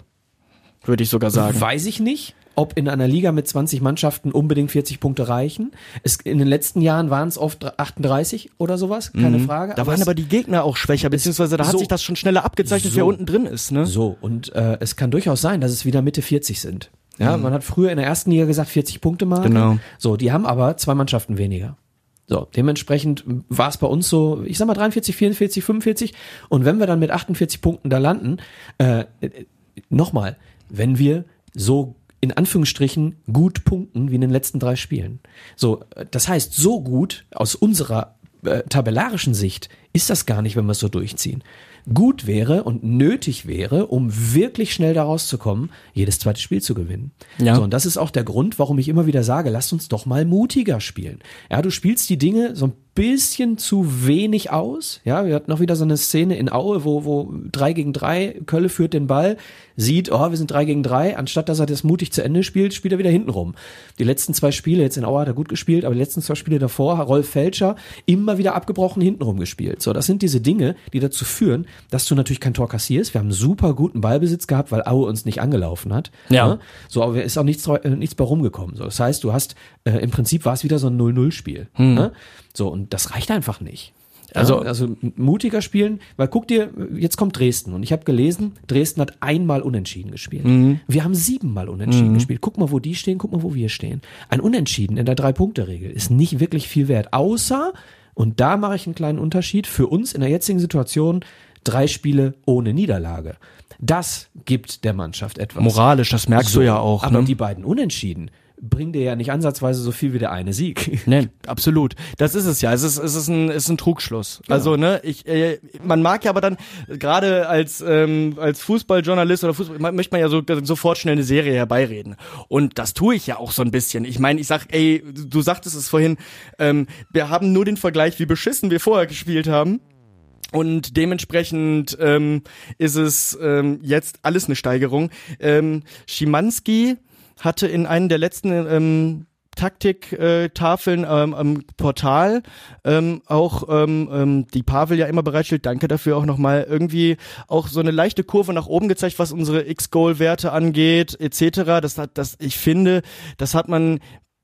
würde ich sogar sagen. Weiß ich nicht, ob in einer Liga mit 20 Mannschaften unbedingt 40 Punkte reichen. Es, in den letzten Jahren waren es oft 38 oder sowas, keine Frage. Mhm. Da waren es- aber die Gegner auch schwächer, beziehungsweise da hat so- sich das schon schneller abgezeichnet, so- wer unten drin ist, ne? So, und äh, es kann durchaus sein, dass es wieder Mitte 40 sind. Ja, man hat früher in der ersten Liga gesagt 40 Punkte Marke. Genau. So, die haben aber zwei Mannschaften weniger. So, dementsprechend war es bei uns so, ich sag mal 43, 44, 45 und wenn wir dann mit 48 Punkten da landen, äh, äh, nochmal, wenn wir so in Anführungsstrichen gut punkten wie in den letzten drei Spielen. So, äh, das heißt, so gut aus unserer äh, tabellarischen Sicht ist das gar nicht, wenn wir es so durchziehen. Gut wäre und nötig wäre, um wirklich schnell da rauszukommen, jedes zweite Spiel zu gewinnen. Ja. So, und das ist auch der Grund, warum ich immer wieder sage, lasst uns doch mal mutiger spielen. Ja, du spielst die Dinge so ein bisschen zu wenig aus. Ja, wir hatten noch wieder so eine Szene in Aue, wo, wo drei gegen drei, Kölle führt den Ball, sieht, oh, wir sind drei gegen drei, anstatt dass er das mutig zu Ende spielt, spielt er wieder hinten rum. Die letzten zwei Spiele, jetzt in Aue hat er gut gespielt, aber die letzten zwei Spiele davor, Rolf Felscher, immer wieder abgebrochen hintenrum gespielt. So, das sind diese Dinge, die dazu führen, dass du natürlich kein Tor kassierst. Wir haben super guten Ballbesitz gehabt, weil Aue uns nicht angelaufen hat. Ja. So, aber ist auch nichts, äh, nichts bei rumgekommen. So, das heißt, du hast, äh, im Prinzip war es wieder so ein 0-0-Spiel. Ne? So, und das reicht einfach nicht. Also, Also- mutiger spielen, weil guck dir, jetzt kommt Dresden und ich habe gelesen, Dresden hat einmal unentschieden gespielt. Wir haben siebenmal unentschieden gespielt. Guck mal, wo die stehen, guck mal, wo wir stehen. Ein Unentschieden in der Drei-Punkte-Regel ist nicht wirklich viel wert, außer, und da mache ich einen kleinen Unterschied, für uns in der jetzigen Situation drei Spiele ohne Niederlage. Das gibt der Mannschaft etwas. Moralisch, das merkst So, du ja auch. Aber ne? die beiden Unentschieden bringen dir ja nicht ansatzweise so viel wie der eine Sieg. Nee, absolut. Das ist es ja. Es ist, es ist ein, es ist ein Trugschluss. Also, ne, ich, äh, man mag ja aber dann, gerade als, ähm, als Fußballjournalist oder Fußball, man, möchte man ja so, sofort schnell eine Serie herbeireden. Und das tue ich ja auch so ein bisschen. Ich meine, ich sag, ey, du sagtest es vorhin, ähm, wir haben nur den Vergleich, wie beschissen wir vorher gespielt haben. Und dementsprechend ähm, ist es ähm, jetzt alles eine Steigerung. Ähm, Schimanski hatte in einem der letzten ähm, Taktiktafeln ähm, am Portal ähm, auch ähm, ähm, die Pavel ja immer bereitstellt. Danke dafür auch nochmal irgendwie auch so eine leichte Kurve nach oben gezeigt, was unsere X-Goal-Werte angeht etc. Das hat, das ich finde, das hat man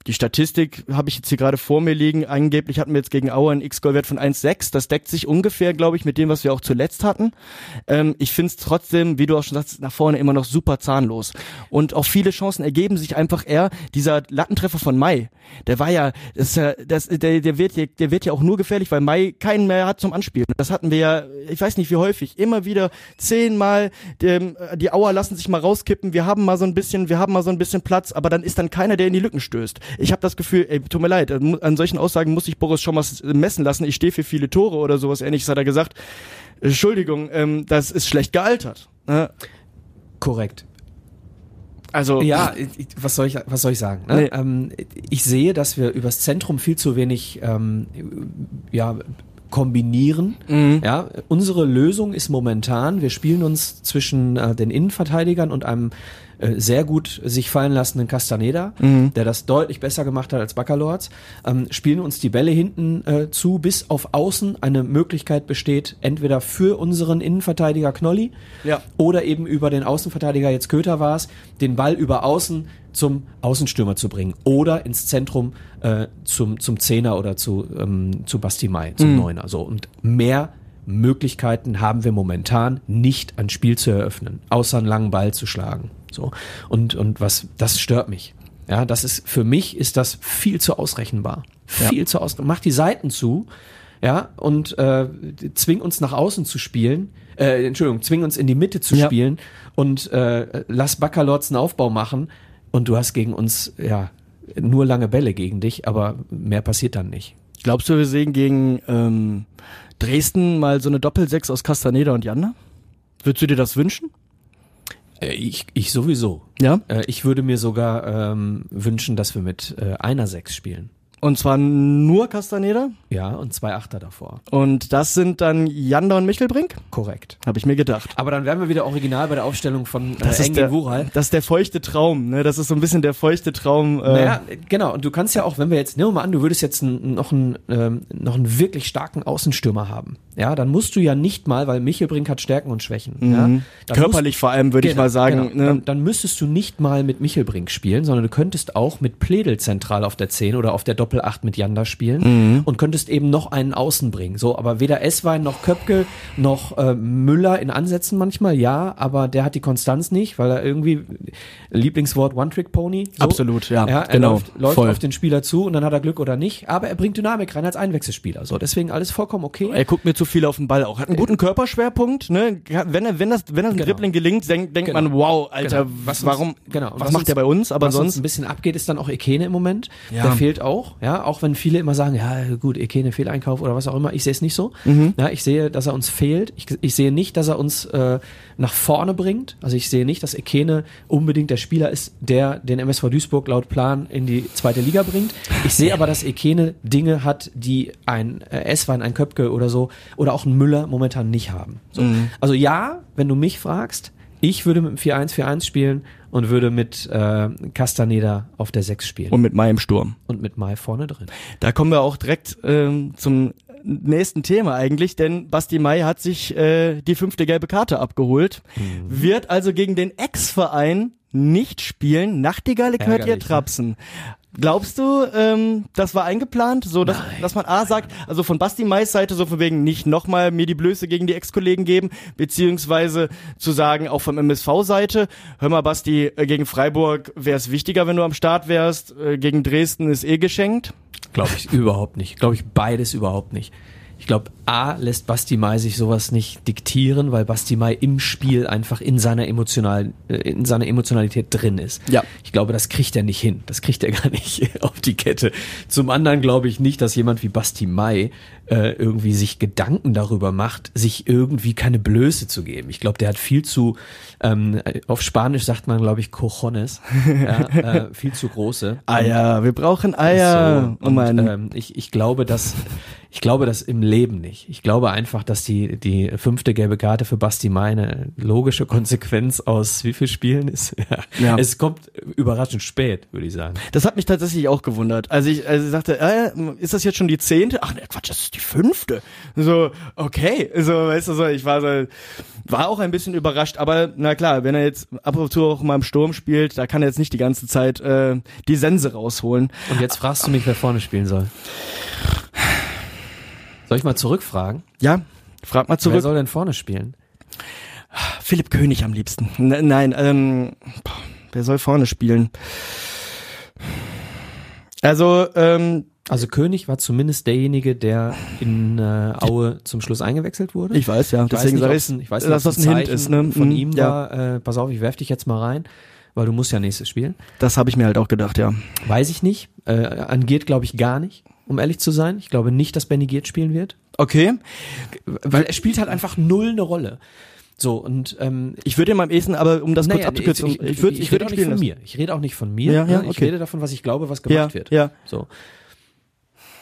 die Statistik habe ich jetzt hier gerade vor mir liegen. Angeblich hatten wir jetzt gegen Aue einen X-Goal-Wert von 1,6. Das deckt sich ungefähr, glaube ich, mit dem, was wir auch zuletzt hatten. Ähm, ich finde es trotzdem, wie du auch schon sagst, nach vorne immer noch super zahnlos. Und auch viele Chancen ergeben sich einfach eher. Dieser Lattentreffer von Mai, der war ja, das, das, der, der, wird ja, der wird ja auch nur gefährlich, weil Mai keinen mehr hat zum Anspielen. Das hatten wir ja, ich weiß nicht wie häufig, immer wieder zehnmal, dem, die Auer lassen sich mal rauskippen, wir haben mal so ein bisschen, wir haben mal so ein bisschen Platz, aber dann ist dann keiner, der in die Lücken stößt. Ich habe das Gefühl, ey, tut mir leid, an solchen Aussagen muss sich Boris schon mal messen lassen, ich stehe für viele Tore oder sowas ähnliches, hat er gesagt. Entschuldigung, ähm, das ist schlecht gealtert. Ne? Korrekt. Also, Ja, ich- was soll ich, was soll ich sagen? Ne? Nee. Ähm, ich sehe, dass wir übers Zentrum viel zu wenig ähm, ja, kombinieren. Mhm. Ja, unsere Lösung ist momentan, wir spielen uns zwischen äh, den Innenverteidigern und einem äh, sehr gut sich fallen lassenden Castaneda, der das deutlich besser gemacht hat als Baccalords, ähm, spielen uns die Bälle hinten äh, zu, bis auf Außen eine Möglichkeit besteht, entweder für unseren Innenverteidiger Knolli Ja. oder eben über den Außenverteidiger, jetzt Köter war es, den Ball über Außen zum Außenstürmer zu bringen oder ins Zentrum äh, zum, zum Zehner oder zu, ähm, zu Basti Mai, zum Neuner. So. Und mehr Möglichkeiten haben wir momentan nicht ein Spiel zu eröffnen, außer einen langen Ball zu schlagen. So. Und, und was, das stört mich. Ja, das ist, für mich ist das viel zu ausrechenbar. Viel zu ausrechenbar. Mach die Seiten zu, ja, und äh, zwing uns nach außen zu spielen, äh, Entschuldigung, zwing uns in die Mitte zu Ja. spielen und äh, lass Baccalords einen Aufbau machen und du hast gegen uns, ja, nur lange Bälle gegen dich, aber mehr passiert dann nicht. Glaubst du, wir sehen gegen ähm, Dresden mal so eine Doppelsechs aus Castaneda und Janda? Würdest du dir das wünschen? Äh, ich, ich sowieso. Ja. Äh, ich würde mir sogar ähm, wünschen, dass wir mit äh, einer Sechs spielen. Und zwar nur Castaneda? Ja, und zwei Achter davor. Und das sind dann Janda und Michelbrink? Korrekt. Habe ich mir gedacht. Aber dann wären wir wieder original bei der Aufstellung von äh, Das der, Wural. das ist der feuchte Traum, ne? Das ist so ein bisschen der feuchte Traum. Äh, Naja, genau. Und du kannst ja auch, wenn wir jetzt, nehmen wir mal an, du würdest jetzt noch einen, ähm, noch einen wirklich starken Außenstürmer haben. Ja, dann musst du ja nicht mal, weil Michelbrink hat Stärken und Schwächen. Ja, Mhm. Körperlich vor allem, würde ich Genau, mal sagen. Genau. Ne? Dann, dann müsstest du nicht mal mit Michelbrink spielen, sondern du könntest auch mit Pledel zentral auf der 10 oder auf der Doppel 8 mit Janda spielen Mhm. und könntest eben noch einen Außen bringen. So, aber weder Esswein noch Köpke noch äh, Müller in Ansätzen manchmal, ja, aber der hat die Konstanz nicht, weil er irgendwie Lieblingswort One-Trick-Pony. So. Absolut, ja, ja er genau, läuft, läuft voll. auf den Spieler zu und dann hat er Glück oder nicht, aber er bringt Dynamik rein als Einwechselspieler. So, deswegen alles vollkommen okay. Er guckt mir zu viel auf den Ball auch. Hat einen guten Körperschwerpunkt, ne? Wenn er, wenn das, wenn das ein Genau. Dribbling gelingt, denkt, denkt Genau. man, wow, Alter, Genau. Was warum, genau. was, Was macht uns- der bei uns? Aber was sonst, ein bisschen abgeht, ist dann auch Ekene im Moment. Ja. Der fehlt auch, ja, auch wenn viele immer sagen, ja gut, Ekene Fehleinkauf oder was auch immer. Ich sehe es nicht so. Mhm. Ja, ich sehe, dass er uns fehlt. Ich, ich sehe nicht, dass er uns äh, nach vorne bringt. Also ich sehe nicht, dass Ekene unbedingt der Spieler ist, der den MSV Duisburg laut Plan in die zweite Liga bringt. Ich sehe aber, dass Ekene Dinge hat, die ein äh, Esswein, ein Köpke oder so oder auch ein Müller momentan nicht haben. So. Mhm. Also ja, wenn du mich fragst, ich würde mit dem 4-1-4-1 spielen und würde mit äh, Castaneda auf der 6 spielen. und mit Mai im Sturm. und mit Mai vorne drin. Da kommen wir auch direkt ähm, zum nächsten Thema eigentlich, denn Basti Mai hat sich äh, die fünfte gelbe Karte abgeholt, Mhm. wird also gegen den Ex-Verein nicht spielen. Nachtigalle hört ihr Ärgerlich, ne? Glaubst du, ähm, das war eingeplant, so dass, dass man A sagt, also von Basti Mais Seite so von wegen nicht nochmal mir die Blöße gegen die Ex-Kollegen geben, beziehungsweise zu sagen, auch vom MSV-Seite, hör mal Basti, äh, gegen Freiburg wäre es wichtiger, wenn du am Start wärst, äh, gegen Dresden ist eh geschenkt. Glaube ich überhaupt nicht. Glaube ich beides überhaupt nicht. Ich glaube, A lässt Basti Mai sich sowas nicht diktieren, weil Basti Mai im Spiel einfach in seiner emotional, äh, in seiner Emotionalität drin ist. Ja. Ich glaube, das kriegt er nicht hin. Das kriegt er gar nicht auf die Kette. Zum anderen glaube ich nicht, dass jemand wie Basti Mai äh, irgendwie sich Gedanken darüber macht, sich irgendwie keine Blöße zu geben. Ich glaube, der hat viel zu, ähm, auf Spanisch sagt man, glaube ich, cojones, ja, äh, viel zu große. Eier, wir brauchen Eier. So, oh und, ähm, ich, ich glaube, dass ich glaube das im Leben nicht. Ich glaube einfach, dass die die fünfte gelbe Karte für Basti Mai eine logische Konsequenz aus wie viel Spielen ist. Ja. Ja. Es kommt überraschend spät, würde ich sagen. Das hat mich tatsächlich auch gewundert. Also ich, also ich sagte, äh, ist das jetzt schon die zehnte? Ach ne, Quatsch, das ist die fünfte. So, okay. So, weißt du, so, ich war so, war auch ein bisschen überrascht, aber na klar, wenn er jetzt ab und zu auch mal im Sturm spielt, da kann er jetzt nicht die ganze Zeit äh, die Sense rausholen. Und jetzt fragst du mich, wer vorne spielen soll. Soll ich mal zurückfragen? Ja, frag mal Wer zurück. soll denn vorne spielen? Philipp König am liebsten. N nein, ähm, boah, wer soll vorne spielen? Also, ähm, Also König war zumindest derjenige, der in äh, Aue zum Schluss eingewechselt wurde. ich weiß ja, Ich weiß deswegen nicht, sage ich, ein- ich weiß nicht, dass das ein Hint Zeichen ist. Ne? Von Mhm, ihm ja, war, äh, pass auf, ich werf dich jetzt mal rein, weil du musst ja nächstes spielen. das habe ich mir halt auch gedacht, ja. Weiß ich nicht. Äh, an Giert glaube ich gar nicht, um ehrlich zu sein. Ich glaube nicht, dass Benny Giert spielen wird. Okay, Weil er spielt halt einfach null eine Rolle. So, und ähm, ich würde ihm am ehesten, aber um das kurz naja, abzukürzen, ich, ich, würde, ich, rede würde auch nicht von lassen. mir. Ich rede auch nicht von mir. Ja, ja? Ich okay. rede davon, was ich glaube, was gemacht Ja, wird. ja. So.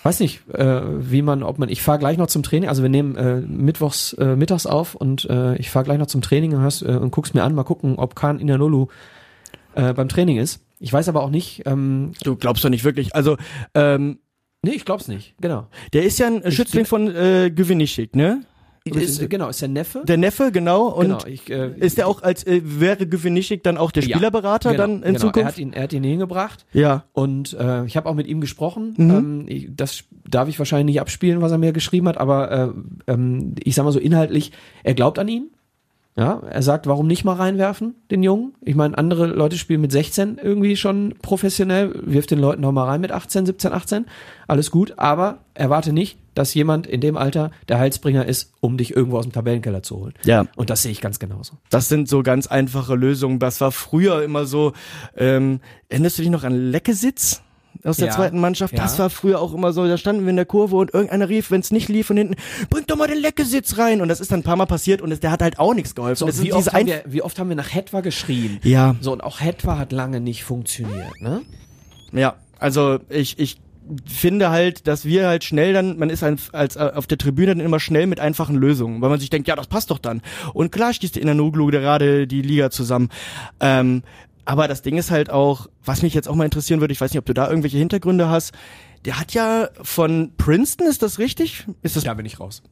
Weiß nicht, äh, wie man, ob man, ich fahre gleich noch zum Training, also wir nehmen äh, mittwochs äh, mittags auf und äh, ich fahre gleich noch zum Training und, hörst, äh, und guck's mir an, mal gucken, ob Khan Inanolu äh, beim Training ist. Ich weiß aber auch nicht, ähm, Du glaubst doch nicht wirklich. Also, ähm, nee, ich glaub's nicht, genau. der ist ja ein Schützling von äh, Gewinischik, ne? Ist, genau, ist der Neffe. Der Neffe, genau. Und genau, ich, äh, ist der auch als, äh, wäre Gewinischik dann auch der ja, Spielerberater genau, dann in genau. Zukunft? Er hat ihn, er hat ihn hingebracht. ja. Und äh, ich habe auch mit ihm gesprochen. Mhm. Ähm, ich, das darf ich wahrscheinlich nicht abspielen, was er mir geschrieben hat, aber äh, ähm, ich sag mal so inhaltlich, er glaubt an ihn. Ja, er sagt, warum nicht mal reinwerfen, den Jungen? Ich meine, andere Leute spielen mit 16 irgendwie schon professionell, wirft den Leuten noch mal rein mit 18, 17, 18. Alles gut, aber erwarte nicht, dass jemand in dem Alter der Heilsbringer ist, um dich irgendwo aus dem Tabellenkeller zu holen. Ja. Und das sehe ich ganz genauso. Das sind so ganz einfache Lösungen. Das war früher immer so, ähm, erinnerst du dich noch an Leckesitz? Aus der Ja. zweiten Mannschaft, das Ja. war früher auch immer so, da standen wir in der Kurve und irgendeiner rief, wenn es nicht lief von hinten, bring doch mal den Leckesitz rein und das ist dann ein paar Mal passiert und der hat halt auch nichts geholfen. So, das wie, oft wir, wie oft haben wir nach Hetwa geschrien? ja, So, und auch Hetwa hat lange nicht funktioniert, ne? ja, also ich, ich finde halt, dass wir halt schnell dann, man ist als, als äh, auf der Tribüne dann immer schnell mit einfachen Lösungen, weil man sich denkt, ja, das passt doch dann. Und klar stieß in der Noglu gerade die Liga zusammen. Ähm, aber das Ding ist halt auch, was mich jetzt auch mal interessieren würde, ich weiß nicht, ob du da irgendwelche Hintergründe hast. Der hat ja von Princeton, ist das richtig? Ist das Da bin ich raus.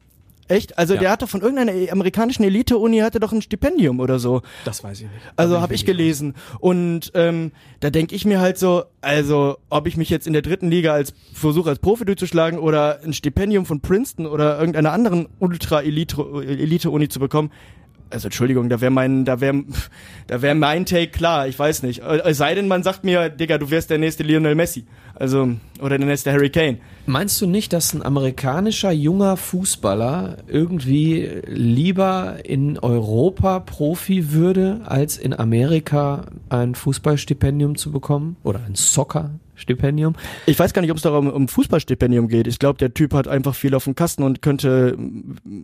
echt? Also Ja. der hatte von irgendeiner amerikanischen Elite-Uni hatte doch ein Stipendium oder so. Das weiß ich nicht. Also Da habe bin ich wirklich gelesen. Und ähm, da denke ich mir halt so, also ob ich mich jetzt in der dritten Liga als versuche als Profi durchzuschlagen oder ein Stipendium von Princeton oder irgendeiner anderen Ultra-Elite-Uni zu bekommen. Also Entschuldigung, da wäre mein, da wäre, da wäre mein Take klar. Ich weiß nicht. Äh, Es sei denn, man sagt mir, Digga, du wärst der nächste Lionel Messi, also oder der nächste Harry Kane. Meinst du nicht, dass ein amerikanischer junger Fußballer irgendwie lieber in Europa Profi würde, als in Amerika ein Fußballstipendium zu bekommen? Oder ein Soccer-Stipendium? Ich weiß gar nicht, ob es darum um Fußballstipendium geht. Ich glaube, der Typ hat einfach viel auf dem Kasten und könnte,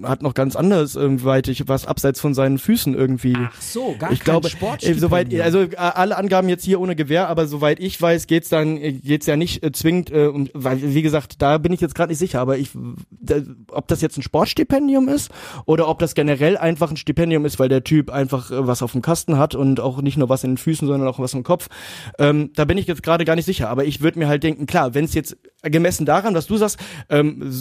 hat noch ganz anderes ähm, weitig, was abseits von seinen Füßen irgendwie. so, gar ich glaube, äh, soweit, also alle Angaben jetzt hier ohne Gewehr, aber soweit ich weiß, geht's dann, geht's ja nicht äh, zwingend, äh, um, weil wie gesagt, da bin ich jetzt gerade nicht sicher, aber ich, da, ob das jetzt ein Sportstipendium ist oder ob das generell einfach ein Stipendium ist, weil der Typ einfach äh, was auf dem Kasten hat und auch nicht nur was in den Füßen, sondern auch was im Kopf. Ähm, da bin ich jetzt gerade gar nicht sicher, aber ich würde mir halt denken, klar, wenn es jetzt gemessen daran, was du sagst, ähm,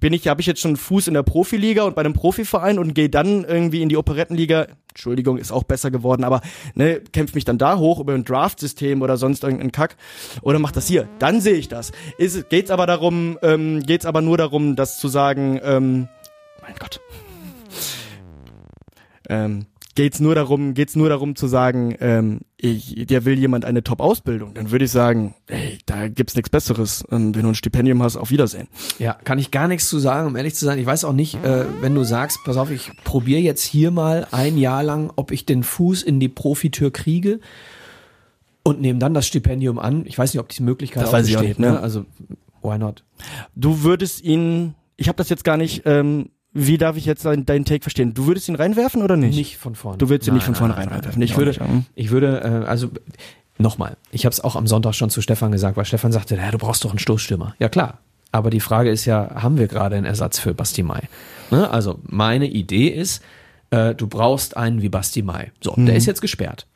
bin ich, habe ich jetzt schon Fuß in der Profiliga und bei einem Profiverein und gehe dann irgendwie in die Operettenliga. Entschuldigung, ist auch besser geworden, aber ne, kämpf mich dann da hoch über ein Draftsystem oder sonst irgendeinen Kack oder mach das hier. Dann sehe ich das. Ist, geht's aber darum, ähm, geht's aber nur darum, das zu sagen. Ähm, mein Gott. Ähm, geht's nur darum, geht's nur darum zu sagen, ähm, ich, der will jemand eine Top-Ausbildung, dann würde ich sagen, ey, da gibt's nichts Besseres. Ähm, wenn du ein Stipendium hast, auf Wiedersehen. Ja, kann ich gar nichts zu sagen, um ehrlich zu sein. Ich weiß auch nicht, äh, wenn du sagst, pass auf, ich probiere jetzt hier mal ein Jahr lang, ob ich den Fuß in die Profitür kriege und nehme dann das Stipendium an. Ich weiß nicht, ob die Möglichkeit Das auch weiß ich auch besteht. nicht, ne? ne? Also, why not? Du würdest ihn, ich habe das jetzt gar nicht, ähm, wie darf ich jetzt deinen deinen Take verstehen? Du würdest ihn reinwerfen oder nicht? Nicht von vorne. Du willst ihn nicht von Nein, vornherein nein, nein, reinwerfen. nein. Ich würde, ich würde, äh, also nochmal, ich habe es auch am Sonntag schon zu Stefan gesagt, weil Stefan sagte, ja, du brauchst doch einen Stoßstürmer. Ja klar, aber die Frage ist ja, haben wir gerade einen Ersatz für Basti Mai? Ne? Also meine Idee ist, äh, du brauchst einen wie Basti Mai. So, Mhm. der ist jetzt gesperrt.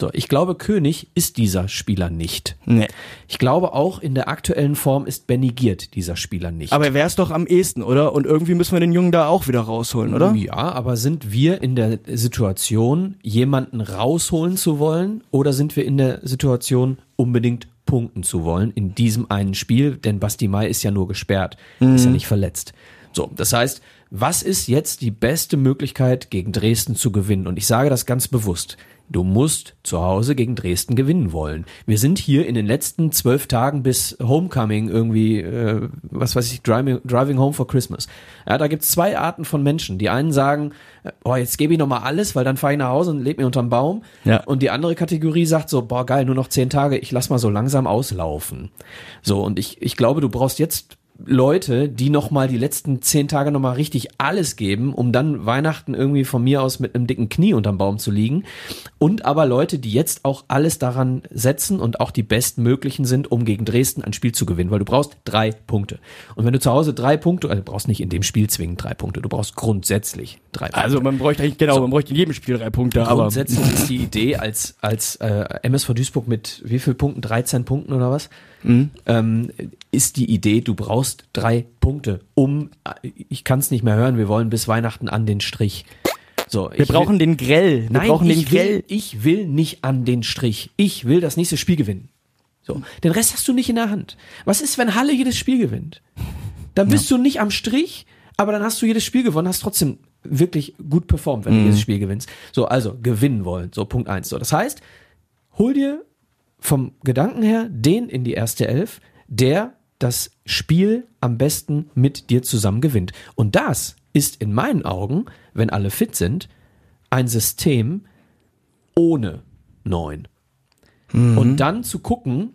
So, ich glaube, König ist dieser Spieler nicht. Nee. Ich glaube auch in der aktuellen Form ist Benny Giert dieser Spieler nicht. Aber er wär's doch am ehesten, oder? Und irgendwie müssen wir den Jungen da auch wieder rausholen, oder? Ja, aber sind wir in der Situation, jemanden rausholen zu wollen oder sind wir in der Situation, unbedingt punkten zu wollen in diesem einen Spiel? Denn Basti Mai ist ja nur gesperrt, ist ja nicht verletzt. So, das heißt, was ist jetzt die beste Möglichkeit, gegen Dresden zu gewinnen? Und ich sage das ganz bewusst. Du musst zu Hause gegen Dresden gewinnen wollen. Wir sind hier in den letzten zwölf Tagen bis Homecoming irgendwie, äh, was weiß ich, driving, driving Home for Christmas. Ja, da gibt's zwei Arten von Menschen. Die einen sagen, äh, oh, jetzt gebe ich noch mal alles, weil dann fahre ich nach Hause und lebe mir unterm Baum. Ja. Und die andere Kategorie sagt so, boah geil, nur noch zehn Tage, ich lass mal so langsam auslaufen. So, und ich, ich glaube, du brauchst jetzt Leute, die nochmal die letzten zehn Tage nochmal richtig alles geben, um dann Weihnachten irgendwie von mir aus mit einem dicken Knie unterm Baum zu liegen. Und aber Leute, die jetzt auch alles daran setzen und auch die bestmöglichen sind, um gegen Dresden ein Spiel zu gewinnen, weil du brauchst drei Punkte. Und wenn du zu Hause drei Punkte, also du brauchst nicht in dem Spiel zwingend drei Punkte, du brauchst grundsätzlich drei Punkte. Also man bräuchte eigentlich, genau, So. man bräuchte in jedem Spiel drei Punkte, aber Grundsätzlich ist die Idee als, als äh, MSV Duisburg mit wie viel Punkten? 13 Punkten oder was? Mhm. Ähm, ist die Idee, du brauchst drei Punkte, um, ich kann es nicht mehr hören, wir wollen bis Weihnachten an den Strich. So, wir brauchen den Grell. Wir Nein, brauchen den ich will, Grell. ich will nicht an den Strich. Ich will das nächste Spiel gewinnen. So, den Rest hast du nicht in der Hand. Was ist, wenn Halle jedes Spiel gewinnt? Dann bist du nicht am Strich, aber dann hast du jedes Spiel gewonnen, hast trotzdem wirklich gut performt, wenn du jedes Spiel gewinnst. So, also gewinnen wollen. So, Punkt eins. So, das heißt, hol dir vom Gedanken her den in die erste Elf, der das Spiel am besten mit dir zusammen gewinnt. Und das ist in meinen Augen, wenn alle fit sind, ein System ohne neun. Und dann zu gucken,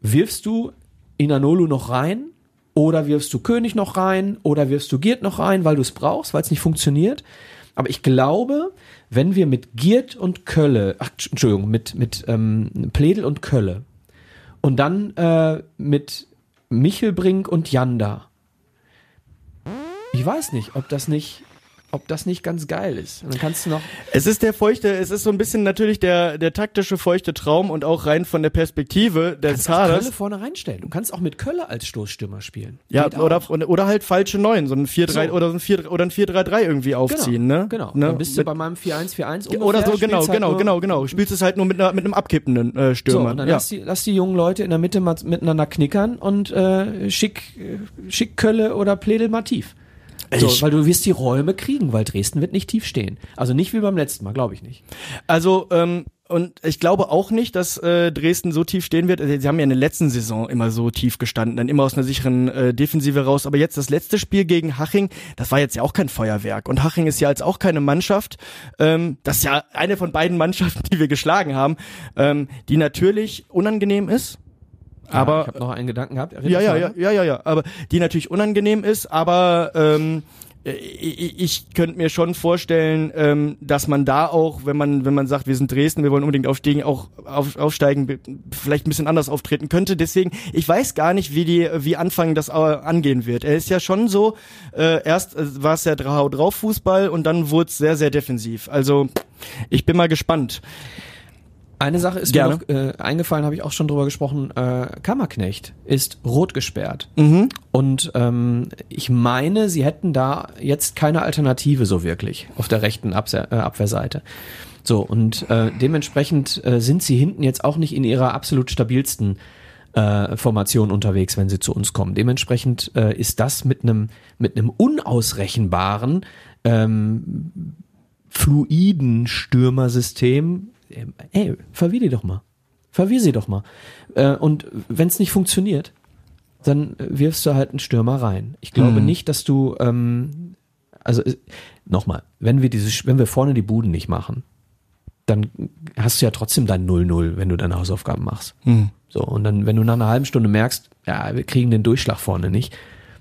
wirfst du Inanolu noch rein oder wirfst du König noch rein oder wirfst du Giert noch rein, weil du es brauchst, weil es nicht funktioniert. Aber ich glaube, wenn wir mit Giert und Kölle, ach, Entschuldigung, mit, mit ähm, Pledel und Kölle und dann äh, mit Michelbrink und Janda, ich weiß nicht, ob das nicht, ob das nicht ganz geil ist. Und dann kannst du noch Es ist der feuchte, es ist so ein bisschen natürlich der, der taktische feuchte Traum und auch rein von der Perspektive des kannst auch Kölle Kaders. vorne reinstellen. Du kannst auch mit Kölle als Stoßstürmer spielen. Ja, Geht oder, oder, oder halt falsche Neun, so ein 4-3 So. oder so ein 4 oder ein 4-3-3 irgendwie aufziehen, genau, ne? Genau. Ne? Dann bist du Mit- bei meinem 4-1-4-1 ungefähr, oder so, genau, halt genau, genau, genau. Spielst es halt nur mit, einer, mit einem abkippenden äh, So, Stürmer. und dann ja. lass, die, lass die jungen Leute in der Mitte mal miteinander knickern und äh, schick, äh, schick Kölle oder Pledel mal tief. So, Ich- weil du wirst die Räume kriegen, weil Dresden wird nicht tief stehen. Also nicht wie beim letzten Mal, glaube ich nicht. Also, ähm, und ich glaube auch nicht, dass äh, Dresden so tief stehen wird. Also, Sie haben ja in der letzten Saison immer so tief gestanden, dann immer aus einer sicheren äh, Defensive raus. Aber jetzt das letzte Spiel gegen Haching, das war jetzt ja auch kein Feuerwerk. Und Haching ist ja jetzt auch keine Mannschaft. Ähm, das ist ja eine von beiden Mannschaften, die wir geschlagen haben, ähm, die natürlich unangenehm ist. Ja, Aber ich habe noch einen Gedanken gehabt. ja, ja, ja, ja, ja, ja, aber die natürlich unangenehm ist, aber ähm, ich, ich könnte mir schon vorstellen, ähm, dass man da auch, wenn man, wenn man sagt, wir sind Dresden, wir wollen unbedingt aufsteigen, auch auf, aufsteigen, vielleicht ein bisschen anders auftreten könnte. Deswegen, ich weiß gar nicht, wie die, wie Anfang das äh, angehen wird. Er ist ja schon so, äh, erst äh, war es ja drauf Fußball und dann wurde es sehr, sehr defensiv. Also ich bin mal gespannt. Eine Sache ist Gerne. mir noch äh, eingefallen, habe ich auch schon drüber gesprochen. Äh, Kammerknecht ist rot gesperrt. Mhm. Und ähm, ich meine, sie hätten da jetzt keine Alternative so wirklich auf der rechten Abse äh, Abwehrseite. So, und äh, dementsprechend äh, sind sie hinten jetzt auch nicht in ihrer absolut stabilsten äh, Formation unterwegs, wenn sie zu uns kommen. Dementsprechend äh, ist das mit einem mit einem unausrechenbaren ähm, fluiden Stürmersystem. Ähm, Ey, verwirr die doch mal. Verwirr sie doch mal. Äh, und wenn es nicht funktioniert, dann äh, wirfst du halt einen Stürmer rein. Ich glaube Mhm. nicht, dass du, ähm, also äh, nochmal, wenn wir diese, wenn wir vorne die Buden nicht machen, dann hast du ja trotzdem dein 0-0, wenn du deine Hausaufgaben machst. Mhm. So, und dann, wenn du nach einer halben Stunde merkst, ja, wir kriegen den Durchschlag vorne nicht,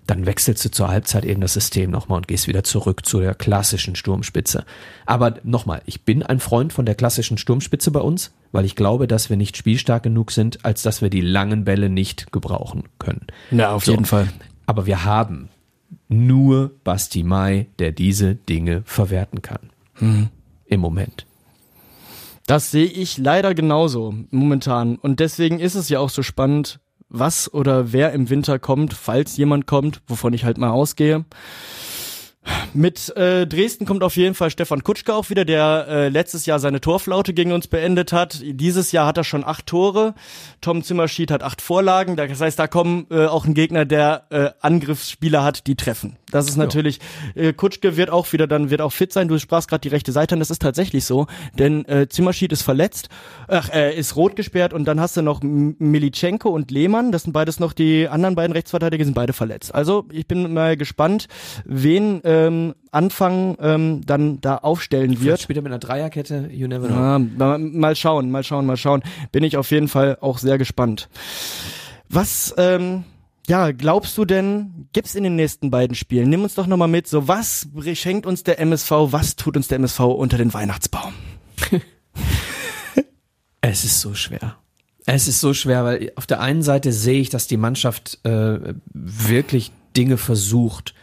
dann wechselst du zur Halbzeit eben das System nochmal und gehst wieder zurück zu der klassischen Sturmspitze. Aber nochmal, ich bin ein Freund von der klassischen Sturmspitze bei uns, weil ich glaube, dass wir nicht spielstark genug sind, als dass wir die langen Bälle nicht gebrauchen können. Ja, auf So. jeden Fall. Aber wir haben nur Basti Mai, der diese Dinge verwerten kann. Im Moment. Das sehe ich leider genauso momentan. Und deswegen ist es ja auch so spannend, was oder wer im Winter kommt, falls jemand kommt, wovon ich halt mal ausgehe. Mit äh, Dresden kommt auf jeden Fall Stefan Kutschke auch wieder, der äh, letztes Jahr seine Torflaute gegen uns beendet hat. Dieses Jahr hat er schon acht Tore. Tom Zimmerschied hat acht Vorlagen. Das heißt, da kommen äh, auch ein Gegner, der äh, Angriffsspieler hat, die treffen. Das ist natürlich, äh, Kutschke wird auch wieder dann, wird auch fit sein. Du sprachst gerade die rechte Seite an, das ist tatsächlich so. Denn äh, Zimmerschied ist verletzt, ach, äh, ist rot gesperrt und dann hast du noch Militschenko und Lehmann. Das sind beides noch die anderen beiden Rechtsverteidiger, sind beide verletzt. Also ich bin mal gespannt, wen ähm, Anfang ähm, dann da aufstellen Wird wird. später mit einer Dreierkette, you never know. Ja, mal, mal schauen, mal schauen, mal schauen. Bin ich auf jeden Fall auch sehr gespannt. Was, ähm, Ja, glaubst du denn, gibt's in den nächsten beiden Spielen? Nimm uns doch nochmal mit, so was schenkt uns der MSV, was tut uns der MSV unter den Weihnachtsbaum? Es ist so schwer. Es ist so schwer, weil auf der einen Seite sehe ich, dass die Mannschaft äh, wirklich Dinge versucht.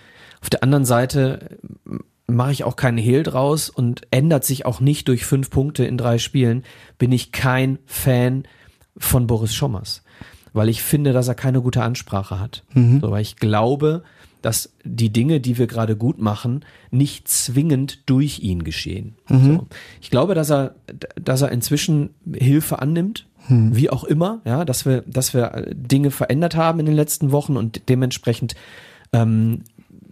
Auf der anderen Seite äh, mache ich auch keinen Hehl draus und ändert sich auch nicht durch fünf Punkte in drei Spielen, bin ich kein Fan von Boris Schommers. Weil ich finde, dass er keine gute Ansprache hat. Mhm. So, weil ich glaube, dass die Dinge, die wir gerade gut machen, nicht zwingend durch ihn geschehen. So. Ich glaube, dass er, dass er inzwischen Hilfe annimmt, wie auch immer, ja, dass wir, dass wir äh, Dinge verändert haben in den letzten Wochen und dementsprechend ähm,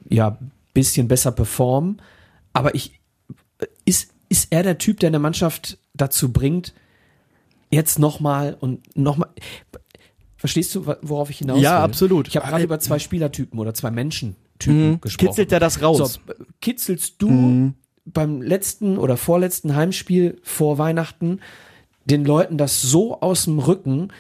ja bisschen besser performen. Aber ich ist ist er der Typ, der eine Mannschaft dazu bringt, jetzt nochmal und nochmal. Verstehst du, worauf ich hinaus Ja, will? absolut. Ich habe gerade über zwei Spielertypen oder zwei Menschentypen gesprochen. Mhm. Kitzelt er das raus? So, kitzelst du beim letzten oder vorletzten Heimspiel vor Weihnachten den Leuten das so aus dem Rücken,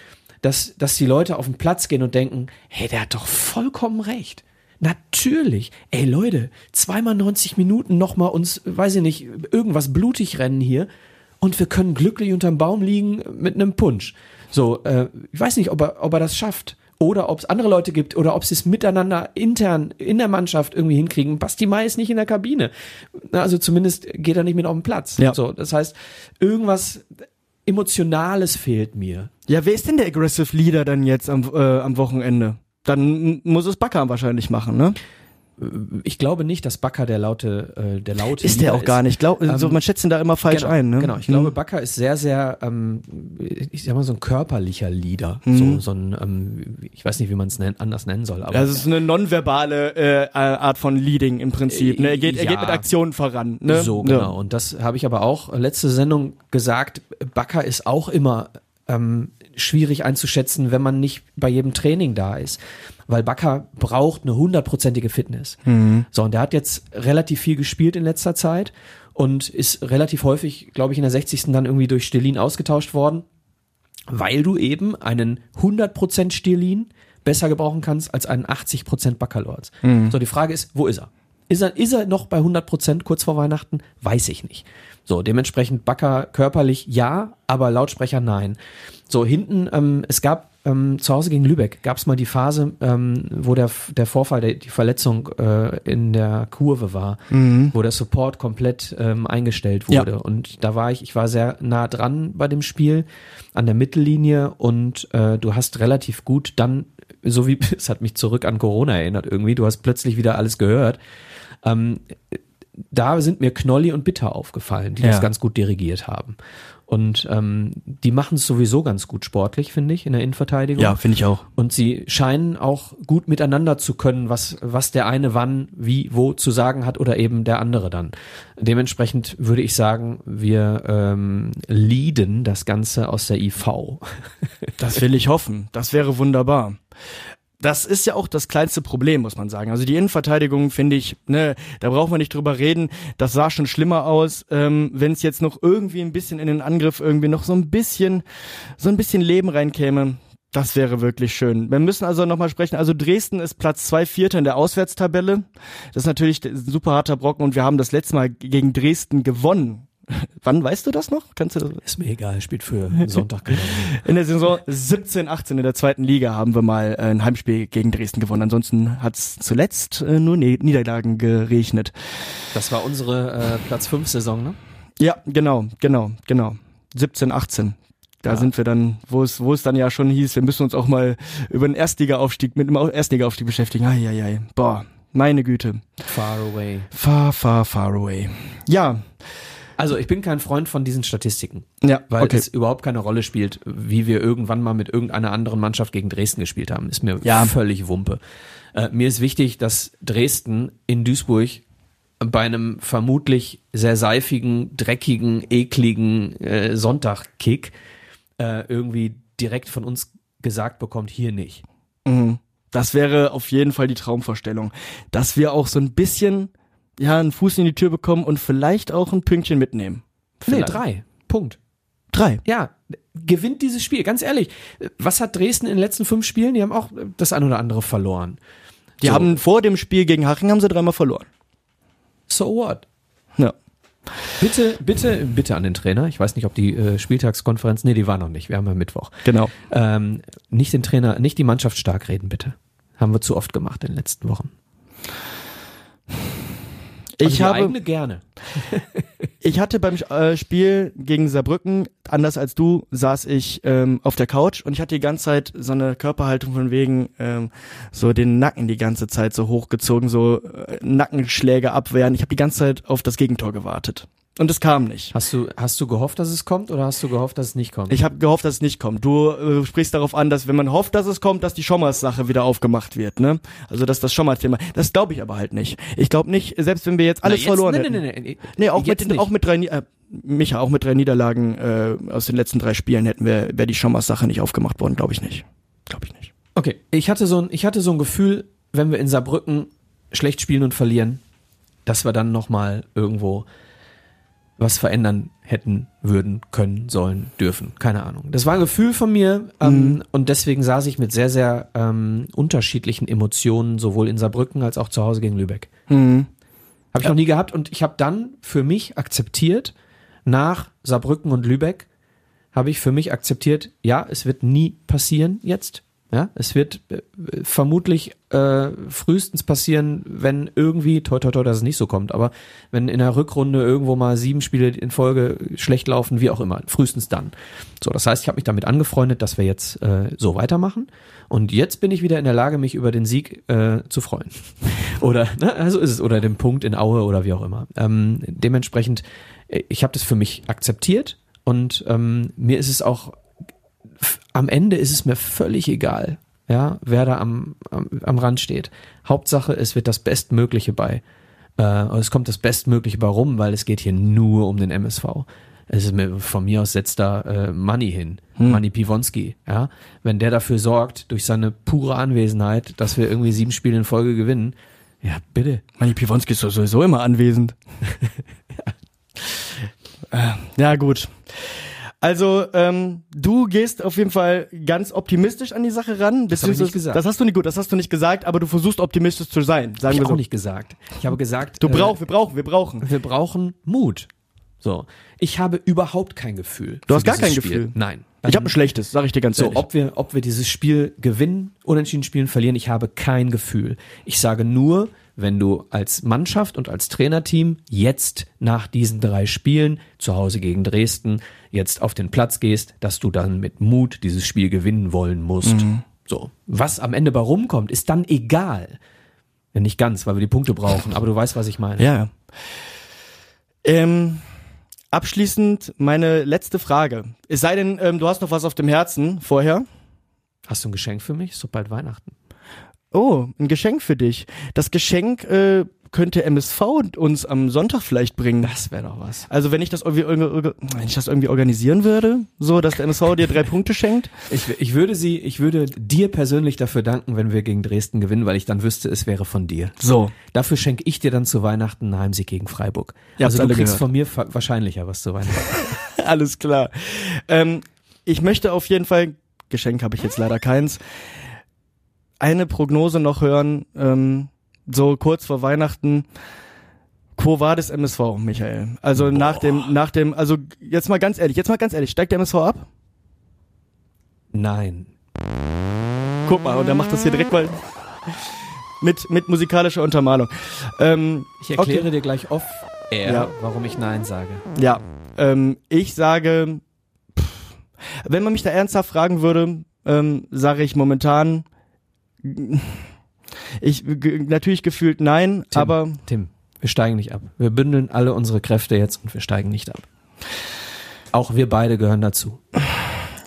dass, dass die Leute auf den Platz gehen und denken, hey, der hat doch vollkommen recht. Natürlich. Ey Leute, zweimal 90 Minuten nochmal uns, weiß ich nicht, irgendwas blutig rennen hier und wir können glücklich unterm Baum liegen mit einem Punsch. So, äh, ich weiß nicht, ob er, ob er das schafft. Oder ob es andere Leute gibt oder ob sie es miteinander intern in der Mannschaft irgendwie hinkriegen. Basti Mai ist nicht in der Kabine. Also zumindest geht er nicht mit auf den Platz. Ja. So, das heißt, irgendwas Emotionales fehlt mir. Ja, wer ist denn der Aggressive Leader dann jetzt am, äh, am Wochenende? Dann muss es Bakker wahrscheinlich machen, ne? Ich glaube nicht, dass Bakker der laute, äh, der laute Ist der auch gar nicht. Glaub, Ähm, so, man schätzt ihn da immer falsch genau, ein, ne? Genau, ich glaube, Bakker ist sehr, sehr, ähm, ich sag mal, so ein körperlicher Leader. So, so ein, ähm, ich weiß nicht, wie man es anders nennen soll, aber. Also es ist eine nonverbale äh, Art von Leading im Prinzip. Ne? Er, geht, er Ja. geht mit Aktionen voran. Ne? So, Ja. genau. Und das habe ich aber auch letzte Sendung gesagt. Bakker ist auch immer ähm, schwierig einzuschätzen, wenn man nicht bei jedem Training da ist. Weil Bakker braucht eine hundertprozentige Fitness. So, und der hat jetzt relativ viel gespielt in letzter Zeit und ist relativ häufig, glaube ich, in der 60. dann irgendwie durch Stelin ausgetauscht worden, weil du eben einen 100% Stelin besser gebrauchen kannst als einen 80% Baccalords. So, die Frage ist, wo ist er? Ist er, ist er noch bei 100% kurz vor Weihnachten? Weiß ich nicht. So, dementsprechend Backer körperlich ja, aber Lautsprecher nein. So, hinten, ähm, es gab ähm, zu Hause gegen Lübeck, gab es mal die Phase, ähm, wo der, der Vorfall, der, die Verletzung äh, in der Kurve war, wo der Support komplett ähm, eingestellt Ja. wurde. Und da war ich, ich war sehr nah dran bei dem Spiel, an der Mittellinie und äh, du hast relativ gut dann, so wie, es hat mich zurück an Corona erinnert irgendwie, du hast plötzlich wieder alles gehört. Ähm, da sind mir Knolli und Bitter aufgefallen, die Ja. das ganz gut dirigiert haben. Und ähm, die machen es sowieso ganz gut sportlich, finde ich, in der Innenverteidigung. Ja, finde ich auch. Und sie scheinen auch gut miteinander zu können, was, was der eine wann, wie, wo zu sagen hat oder eben der andere dann. Dementsprechend würde ich sagen, wir ähm, leaden das Ganze aus der IV. Das will ich hoffen. Das wäre wunderbar. Das ist ja auch das kleinste Problem, muss man sagen. Also die Innenverteidigung finde ich, ne, da braucht man nicht drüber reden. Das sah schon schlimmer aus. Ähm, Wenn es jetzt noch irgendwie ein bisschen in den Angriff irgendwie noch so ein bisschen, so ein bisschen Leben reinkäme, das wäre wirklich schön. Wir müssen also nochmal sprechen. Also Dresden ist Platz zwei Vierter in der Auswärtstabelle. Das ist natürlich ein super harter Brocken und wir haben das letzte Mal gegen Dresden gewonnen. Wann weißt du das noch? Kannst du das? Ist mir egal, spielt für Sonntag genau. In der Saison 17, 18 in der zweiten Liga haben wir mal äh, ein Heimspiel gegen Dresden gewonnen. Ansonsten hat es zuletzt äh, nur ne Niederlagen geregnet. Das war unsere äh, Platz 5 Saison, ne? Ja, genau, genau, genau. 17, 18. Da Ja. sind wir dann, wo es, wo es dann ja schon hieß, wir müssen uns auch mal über den Erstliga-Aufstieg, mit dem Erstliga-Aufstieg beschäftigen. Eieiei. Boah, meine Güte. Far away. Far, far, far away. Ja, Also ich bin kein Freund von diesen Statistiken, ja, weil okay. es überhaupt keine Rolle spielt, wie wir irgendwann mal mit irgendeiner anderen Mannschaft gegen Dresden gespielt haben. Ist mir Ja. völlig Wumpe. Äh, mir ist wichtig, dass Dresden in Duisburg bei einem vermutlich sehr seifigen, dreckigen, ekligen äh, Sonntagkick äh, irgendwie direkt von uns gesagt bekommt, hier nicht. Mhm. Das wäre auf jeden Fall die Traumvorstellung, dass wir auch so ein bisschen ja einen Fuß in die Tür bekommen und vielleicht auch ein Pünktchen mitnehmen. Nee, Vielleicht. drei. Punkt. Drei. Ja, gewinnt dieses Spiel. Ganz ehrlich, was hat Dresden in den letzten fünf Spielen? Die haben auch das ein oder andere verloren. Die So. haben vor dem Spiel gegen Haching haben sie dreimal verloren. So what? Ja. Bitte, bitte, bitte an den Trainer. Ich weiß nicht, ob die äh, Spieltagskonferenz, nee, die war noch nicht. Wir haben ja Mittwoch. Genau. Ähm, nicht den Trainer, nicht die Mannschaft stark reden, bitte. Haben wir zu oft gemacht in den letzten Wochen. Also Ich habe, eigene gerne. ich hatte beim äh, Spiel gegen Saarbrücken, anders als du, saß ich ähm, auf der Couch und ich hatte die ganze Zeit so eine Körperhaltung von wegen ähm, so den Nacken die ganze Zeit so hochgezogen, so äh, Nackenschläge abwehren. Ich habe die ganze Zeit auf das Gegentor gewartet und es kam nicht. Hast du, hast du gehofft, dass es kommt oder hast du gehofft, dass es nicht kommt? Ich habe gehofft, dass es nicht kommt. Du äh, sprichst darauf an, dass wenn man hofft, dass es kommt, dass die Schommers-Sache wieder aufgemacht wird, ne? Also dass das Schommers-Thema. Das glaube ich aber halt nicht. Ich glaube nicht, selbst wenn wir jetzt alles Na, jetzt- verloren nee, hätten. nee, nee, nee, Nee, auch mit, nicht. auch mit drei, äh, Micha, auch mit drei Niederlagen äh, aus den letzten drei Spielen hätten wir, wäre die Schommers-Sache nicht aufgemacht worden, glaube ich nicht. Glaube ich nicht. Okay, ich hatte so ein, ich hatte so ein Gefühl, wenn wir in Saarbrücken schlecht spielen und verlieren, dass wir dann nochmal irgendwo was verändern hätten, würden, können, sollen, dürfen. Keine Ahnung. Das war ein Gefühl von mir ähm, und deswegen saß ich mit sehr, sehr ähm, unterschiedlichen Emotionen, sowohl in Saarbrücken als auch zu Hause gegen Lübeck. Mhm. Habe ich noch nie gehabt und ich habe dann für mich akzeptiert, nach Saarbrücken und Lübeck, habe ich für mich akzeptiert, ja, es wird nie passieren jetzt. Ja, es wird äh, vermutlich äh, frühestens passieren, wenn irgendwie, toi toi toi, dass es nicht so kommt, aber wenn in der Rückrunde irgendwo mal sieben Spiele in Folge schlecht laufen, wie auch immer, frühestens dann. So, das heißt, ich habe mich damit angefreundet, dass wir jetzt äh, so weitermachen. Und jetzt bin ich wieder in der Lage, mich über den Sieg äh, zu freuen. oder, ne, also ist es, oder den Punkt in Aue oder wie auch immer. Ähm, dementsprechend, äh, ich habe das für mich akzeptiert und ähm, mir ist es auch am Ende ist es mir völlig egal, ja, wer da am, am, am Rand steht. Hauptsache, es wird das Bestmögliche bei. Äh, es kommt das Bestmögliche bei rum, weil es geht hier nur um den MSV. Es ist mir, von mir aus setzt da äh, Money hin, Money Piwonski, ja. Wenn der dafür sorgt, durch seine pure Anwesenheit, dass wir irgendwie sieben Spiele in Folge gewinnen, ja, bitte. Manni Piwonski ist sowieso immer anwesend. Äh, ja, gut. Also, ähm, du gehst auf jeden Fall ganz optimistisch an die Sache ran. Das hab ich nicht gesagt. Das hast du nicht gut, das hast du nicht gesagt, aber du versuchst optimistisch zu sein. Hab Sagen ich wir auch so. nicht gesagt. Ich habe gesagt, Du äh, brauchst, wir brauchen, wir brauchen. wir brauchen Mut. So, ich habe überhaupt kein Gefühl. Du hast gar kein Spiel. Gefühl? Nein. Ich habe ein schlechtes, sag ich dir ganz So, ehrlich. ob wir, ob wir dieses Spiel gewinnen, unentschieden spielen, verlieren, ich habe kein Gefühl. Ich sage nur, wenn du als Mannschaft und als Trainerteam jetzt nach diesen drei Spielen zu Hause gegen Dresden jetzt auf den Platz gehst, dass du dann mit Mut dieses Spiel gewinnen wollen musst. Mhm. So. Was am Ende bei rumkommt, ist dann egal. Ja, nicht ganz, weil wir die Punkte brauchen, aber du weißt, was ich meine. Ja. ja. Ähm, abschließend meine letzte Frage. Es sei denn, ähm, du hast noch was auf dem Herzen vorher. Hast du ein Geschenk für mich? Doch bald Weihnachten. Oh, ein Geschenk für dich. Das Geschenk äh, könnte MSV uns am Sonntag vielleicht bringen. Das wäre doch was. Also wenn ich das irgendwie, wenn ich das irgendwie organisieren würde, so dass der MSV dir drei Punkte schenkt. Ich, ich würde sie, ich würde dir persönlich dafür danken, wenn wir gegen Dresden gewinnen, weil ich dann wüsste, es wäre von dir. So. Dafür schenke ich dir dann zu Weihnachten einen Heimsieg gegen Freiburg. Habt's also du kriegst gehört. von mir wahrscheinlicher was zu Weihnachten. Alles klar. Ähm, ich möchte auf jeden Fall, Geschenk habe ich jetzt leider keins, eine Prognose noch hören, ähm, so kurz vor Weihnachten. Quo war das MSV, Michael? Also nach dem, nach dem, also jetzt mal ganz ehrlich, jetzt mal ganz ehrlich, steigt der MSV ab? Nein. Guck mal, und er macht das hier direkt mal mit, mit musikalischer Untermalung. Ähm, Ich erkläre okay. dir gleich off air, Ja. warum ich Nein sage. Ja, ähm, ich sage, pff, wenn man mich da ernsthaft fragen würde, ähm, sage ich momentan, ich natürlich gefühlt nein, Tim, aber Tim, wir steigen nicht ab. Wir bündeln alle unsere Kräfte jetzt und wir steigen nicht ab. Auch wir beide gehören dazu.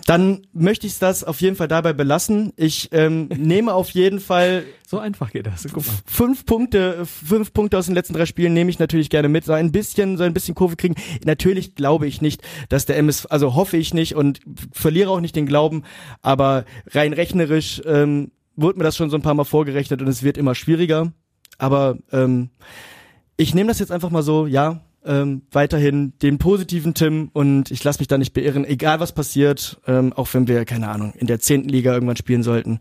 dann möchte ich das auf jeden Fall dabei belassen. Ich ähm, nehme auf jeden Fall So einfach geht das. Guck mal. fünf Punkte, fünf Punkte aus den letzten drei Spielen nehme ich natürlich gerne mit. So ein bisschen, so ein bisschen Kurve kriegen. Natürlich glaube ich nicht, dass der MS, also hoffe ich nicht und verliere auch nicht den Glauben, aber rein rechnerisch ähm, wurde mir das schon so ein paar Mal vorgerechnet und es wird immer schwieriger. Aber ähm, ich nehme das jetzt einfach mal so, ja, ähm, weiterhin den positiven Tim und ich lasse mich da nicht beirren, egal was passiert, ähm, auch wenn wir, keine Ahnung, in der zehnten Liga irgendwann spielen sollten.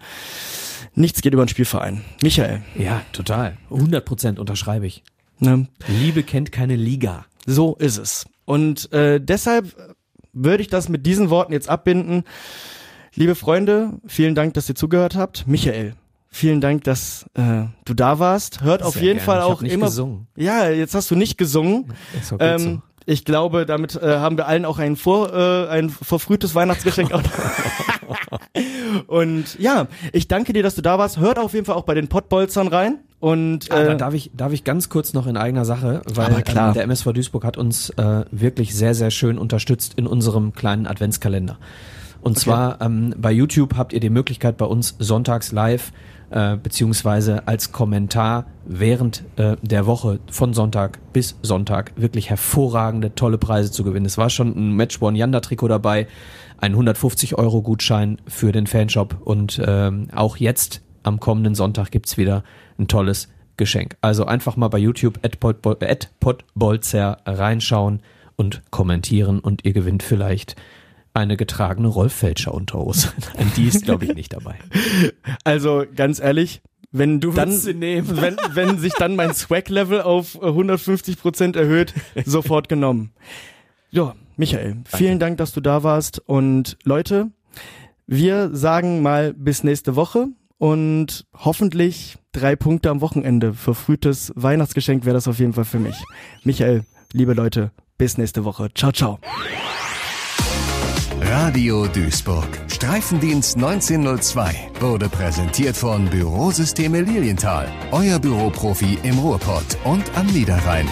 Nichts geht über den Spielverein. Michael. Ja, total. 100 Prozent unterschreibe ich. Ne? Liebe kennt keine Liga. So ist es. Und äh, deshalb würde ich das mit diesen Worten jetzt abbinden. Liebe Freunde, vielen Dank, dass ihr zugehört habt. Michael, vielen Dank, dass äh, du da warst. Hört auf Sehr jeden gerne. Fall auch nicht immer. gesungen. Ja, jetzt hast du nicht gesungen. Ähm, so. Ich glaube, damit äh, haben wir allen auch ein vor äh, ein verfrühtes Weihnachtsgeschenk. und ja, ich danke dir, dass du da warst. Hört auf jeden Fall auch bei den Pottbolzern rein. Und Ah, äh, darf ich, darf ich ganz kurz noch in eigener Sache, weil. Ähm, der MSV Duisburg hat uns äh, wirklich sehr, sehr schön unterstützt in unserem kleinen Adventskalender. Und zwar ähm, bei YouTube habt ihr die Möglichkeit bei uns sonntags live äh, beziehungsweise als Kommentar während äh, der Woche von Sonntag bis Sonntag wirklich hervorragende, tolle Preise zu gewinnen. Es war schon ein Matchborn Yanda Trikot dabei, ein 150 Euro Gutschein für den Fanshop und ähm, auch jetzt am kommenden Sonntag gibt's wieder ein tolles Geschenk. Also einfach mal bei YouTube at podbolzer reinschauen und kommentieren und ihr gewinnt vielleicht eine getragene Rolf Felscher Unterhose. Nein, die ist glaube ich nicht dabei. also ganz ehrlich, wenn Du dann, sie nehmen. wenn, wenn sich dann mein Swag-Level auf äh, 150 Prozent erhöht, sofort genommen. Ja, Michael, vielen Dank, dass du da warst. Und Leute, wir sagen mal bis nächste Woche und hoffentlich drei Punkte am Wochenende. Verfrühtes Weihnachtsgeschenk wäre das auf jeden Fall für mich. Michael, liebe Leute, bis nächste Woche. Ciao, ciao. Radio Duisburg. Streifendienst 1902 wurde präsentiert von Bürosysteme Lilienthal. Euer Büroprofi im Ruhrpott und am Niederrhein.